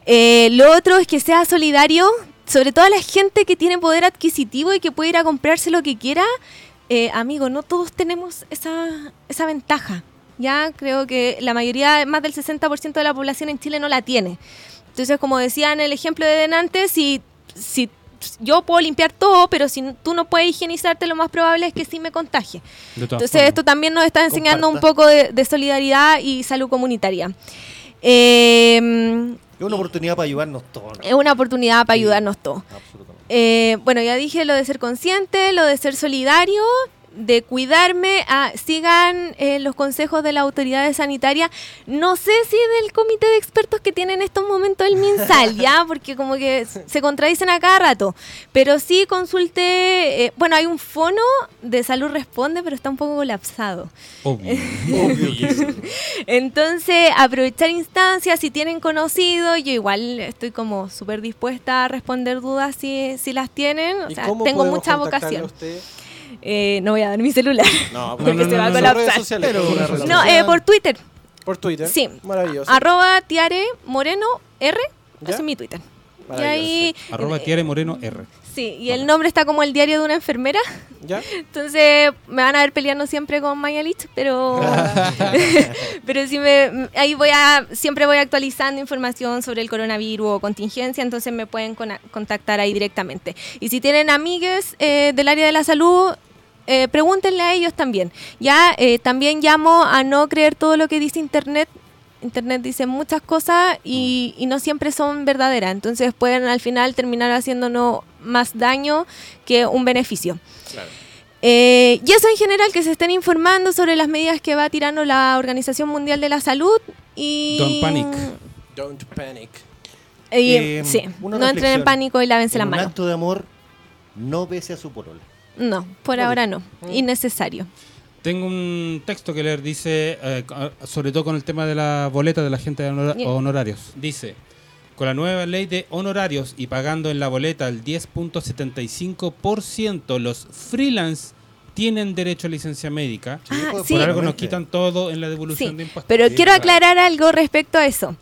Eh, lo otro es que sea solidario, sobre todo a la gente que tiene poder adquisitivo y que puede ir a comprarse lo que quiera. Eh, amigo, no todos tenemos esa, esa ventaja. Ya creo que la mayoría, más del 60% de la población en Chile no la tiene. Entonces, como decía en el ejemplo de delante, si, si yo puedo limpiar todo, pero si tú no puedes higienizarte, lo más probable es que sí me contagie. Entonces, formas. esto también nos está enseñando un poco de, de solidaridad y salud comunitaria. Eh, Es una oportunidad para ayudarnos todos. ¿no? Es una oportunidad para ayudarnos todos. Absolutamente. Eh, bueno, ya dije lo de ser consciente, lo de ser solidario, de cuidarme. Ah, sigan eh, los consejos de las autoridades sanitarias. No sé si del comité de expertos que tiene en estos momentos el MinSal, ¿ya? Porque como que se contradicen a cada rato. Pero sí consulte. eh, bueno, hay un fono de salud responde, pero está un poco colapsado. Obvio. Obvio que sí. Entonces, aprovechar instancias, si tienen conocido, yo igual estoy como súper dispuesta a responder dudas si, si las tienen. O ¿Y sea, tengo mucha vocación. usted? Eh, no voy a dar mi celular. No, porque no, se no, va a colapsar. sociales. Pero No, sociales. eh, por Twitter. Por Twitter. Sí. Maravilloso. Arroba tiare moreno R. ¿Ya? Ese es mi Twitter. Y ahí. Arroba eh, Tiare Moreno R. Sí, y el nombre está como el diario de una enfermera. ¿Ya? Entonces me van a ver peleando siempre con Mayalich, pero pero sí me ahí voy a siempre voy actualizando información sobre el coronavirus o contingencia, entonces me pueden contactar ahí directamente. Y si tienen amigues eh, del área de la salud eh, pregúntenle a ellos también. Ya eh, también llamo a no creer todo lo que dice internet. Internet dice muchas cosas y, y no siempre son verdaderas. Entonces pueden al final terminar haciéndonos más daño que un beneficio. Eh, y eso en general, que se estén informando sobre las medidas que va tirando la Organización Mundial de la Salud y... Don't panic. Don't panic. Eh, sí, no entren en pánico y lávense En las un manos. acto de amor, no bese a su polola. No, por ahora no. Innecesario. Tengo un texto que leer, dice, eh, sobre todo con el tema de la boleta de la gente de honora- Bien. honorarios. Dice, con la nueva ley de honorarios y pagando en la boleta el 10.75%, los freelance tienen derecho a licencia médica. Ah, sí. Por algo nos quitan todo en la devolución Sí, de impuestos. pero Sí, quiero claro. aclarar algo respecto a eso.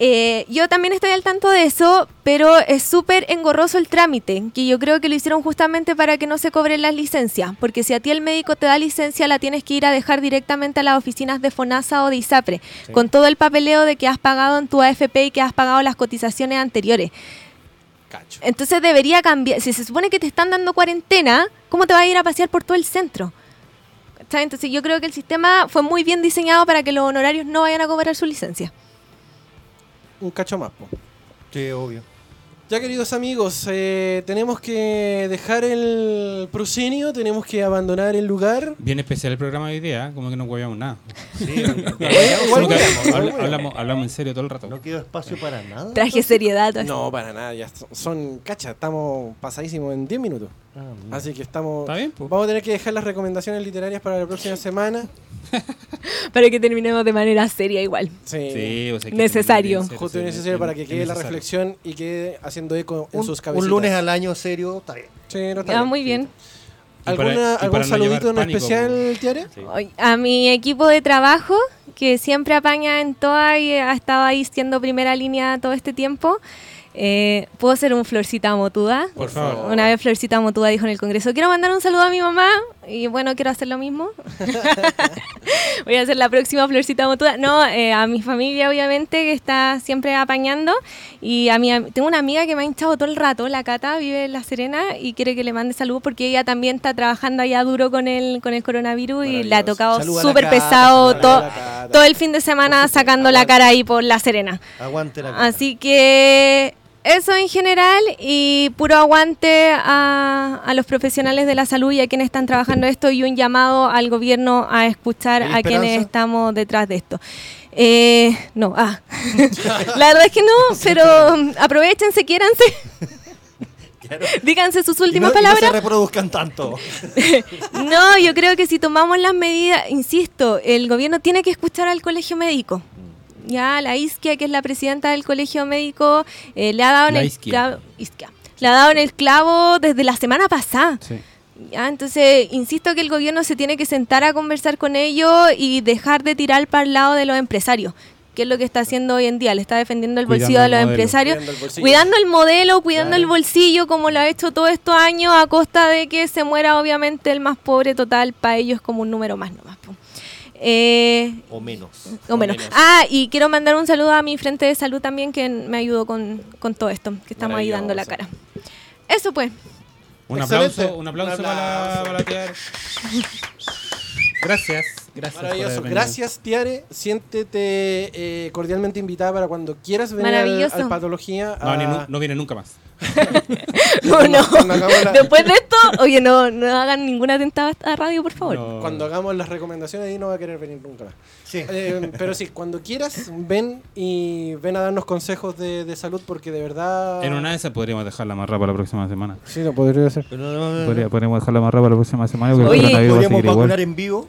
Eh, yo también estoy al tanto de eso, pero es súper engorroso el trámite, que yo creo que lo hicieron justamente para que no se cobren las licencias, porque si a ti el médico te da licencia, la tienes que ir a dejar directamente a las oficinas de FONASA o de ISAPRE, Sí. con todo el papeleo de que has pagado en tu AFP y que has pagado las cotizaciones anteriores. Cacho. Entonces debería cambiar, si se supone que te están dando cuarentena, ¿cómo te vas a ir a pasear por todo el centro? Entonces yo creo que el sistema fue muy bien diseñado para que los honorarios no vayan a cobrar su licencia. Un cacho más, po. Sí, obvio. Ya queridos amigos, eh, tenemos que dejar el proscenio, tenemos que abandonar el lugar. Bien especial el programa de hoy día, ¿eh? como que no hueveamos nada. Sí, hablamos, hablamos en serio todo el rato. no quedó espacio para nada. Traje seriedad. No, para nada, ya son, son cacha, estamos pasadísimos en 10 minutos. Ah. Así que estamos. Está bien, pues. Vamos a tener que dejar las recomendaciones literarias para la próxima semana. Para que terminemos de manera seria igual. Sí. Sí, o sea, que Necesario. serio, Justo y necesario es- para que quede la necesario. reflexión y quede haciendo eco en un, sus un cabecitas. lunes al año serio, está bien. Sí, no está Ah, bien. muy bien. Para- ¿Alguna, y ¿Algún para no saludito en pánico, especial, Tiare? Sí. A mi equipo de trabajo, que siempre apaña en toda y ha estado ahí siendo primera línea todo este tiempo. Eh, ¿Puedo ser un Florcita Motuda? Por favor. Una vez Florcita Motuda dijo en el Congreso, quiero mandar un saludo a mi mamá y bueno, quiero hacer lo mismo. Voy a hacer la próxima Florcita Motuda. No, eh, a mi familia obviamente que está siempre apañando y a mi, tengo una amiga que me ha hinchado todo el rato, la Cata, vive en La Serena y quiere que le mande saludos porque ella también está trabajando allá duro con el, con el coronavirus y le ha tocado súper pesado todo, todo el fin de semana sacando la cara ahí por La Serena. Aguante la cara. Así que eso en general y puro aguante a, a los profesionales de la salud y a quienes están trabajando esto y un llamado al gobierno a escuchar ¿Hay a quienes estamos detrás de esto. Eh, no, ah. la verdad es que no, pero aprovechense, quiéranse, díganse sus Y no- últimas y no se palabras. reproduzcan tanto. No, yo creo que si tomamos las medidas, insisto, el gobierno tiene que escuchar al colegio médico. Ya la Isquia, que es la presidenta del colegio médico, eh, le ha dado en La el Isquia. clavo, Isquia. le ha dado en el clavo desde la semana pasada. Sí. Ya, entonces, insisto que el gobierno se tiene que sentar a conversar con ellos y dejar de tirar para el lado de los empresarios, que es lo que está haciendo hoy en día. Le está defendiendo el Cuidando bolsillo de los modelo. empresarios, Cuidando el bolsillo. cuidando el modelo, cuidando Claro. el bolsillo, como lo ha hecho todos estos años, a costa de que se muera, obviamente, el más pobre total para ellos como un número más nomás. po. Eh, O menos. o menos. menos. Ah, y quiero mandar un saludo a mi frente de salud también, que me ayudó con, con todo esto, que estamos ahí dando la cara. Eso pues. Un Excelente. aplauso, un aplauso Un para la, aplauso. para la tía. Gracias. Gracias. Maravilloso. Gracias, Tiare. Siéntete eh, cordialmente invitada para cuando quieras venir al, Patología. No, a- ni nu- no viene nunca más. No, no. La- Después de esto, oye, no, no hagan ninguna tentada a radio, por favor. No. Cuando hagamos las recomendaciones ahí no va a querer venir nunca más. Sí. Eh, pero sí, cuando quieras, ven y ven a darnos consejos de, de salud porque de verdad... En una de esas podríamos dejarla más para la próxima semana. Sí, no podría ser. Pero no, no, no, Podría- no. podríamos dejarla más para la próxima semana. Oye. Podríamos igual. vacunar en vivo.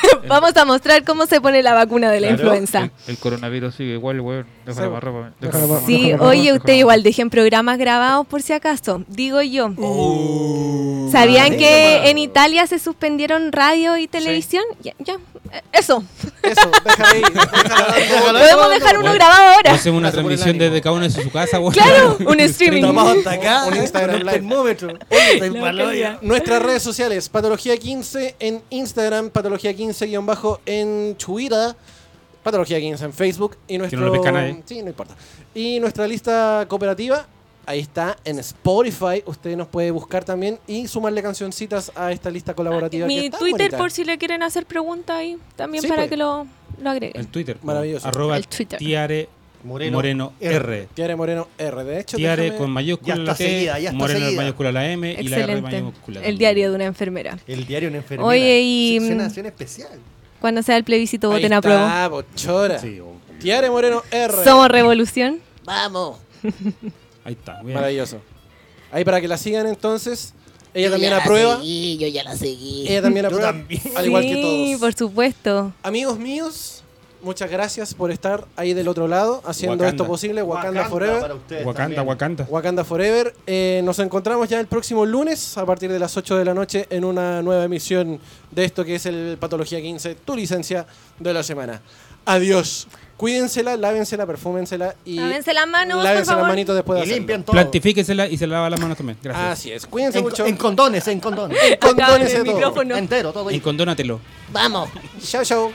Vamos a mostrar cómo se pone la vacuna de la Claro. influenza. El coronavirus sigue igual, weón. Sí, Déjala oye, usted igual dejen programas grabados por si acaso. Digo yo. ¿Sabían que en Italia se suspendieron radio y televisión? Ya, ya. Eso. Eso, déjala ahí. Déjala, déjala, Podemos dejar uno grabado ahora. Hacemos una transmisión desde cada uno de su casa, weón. Claro, un streaming. Estamos hasta acá. Un Instagram termómetro. Nuestras redes sociales, Patología 15 en Instagram, Patología 15 guion bajo en Twitter, Patología 15 en Facebook y nuestro... no lo pesca nadie. Sí, no importa. Y nuestra lista cooperativa, ahí está en Spotify, usted nos puede buscar también y sumarle cancioncitas a esta lista colaborativa. que Mi está Twitter bonita. por si le quieren hacer preguntas ahí también Sí, para pues. que lo, lo agreguen. El Twitter. Maravilloso. Arroba El Twitter. Tiare Moreno, Moreno, R. R. Tiare Moreno R. De hecho, Tiare déjame- con mayúscula Ya la está T, seguida, ya está Moreno en seguida. mayúscula la M y la R Excelente. mayúscula. El diario de una enfermera. El diario de una enfermera. Oye, y- Es una nación especial. Cuando sea el plebiscito, Ahí voten a prueba. está, bochora. Sí, Tiare Moreno R. Somos revolución. Ahí está. bien. Maravilloso. Ahí para que la sigan entonces. Ella Yo también ya la aprueba. seguí, yo ya la seguí. Ella también Yo aprueba. también. Al igual que Sí, todos. por supuesto. Amigos míos, muchas gracias por estar ahí del otro lado haciendo Wakanda. esto posible. Wakanda, Forever. ustedes Wakanda, también. Wakanda. Wakanda Forever. Eh, nos encontramos ya el próximo lunes a partir de las 8 de la noche en una nueva emisión de esto que es el Patología 15, tu licencia de la semana. Adiós. Cuídensela, lávensela, perfúmensela y Lávense las manos, lávense las manitos después de Y hacerlo. limpian todo. Plantifíquesela y se lava las manos también. Gracias. Así es. Cuídense En, mucho. en condones, en condones. Condones en de el todo. micrófono. Entero, todo. Y condónatelo. Vamos. Chao, chao.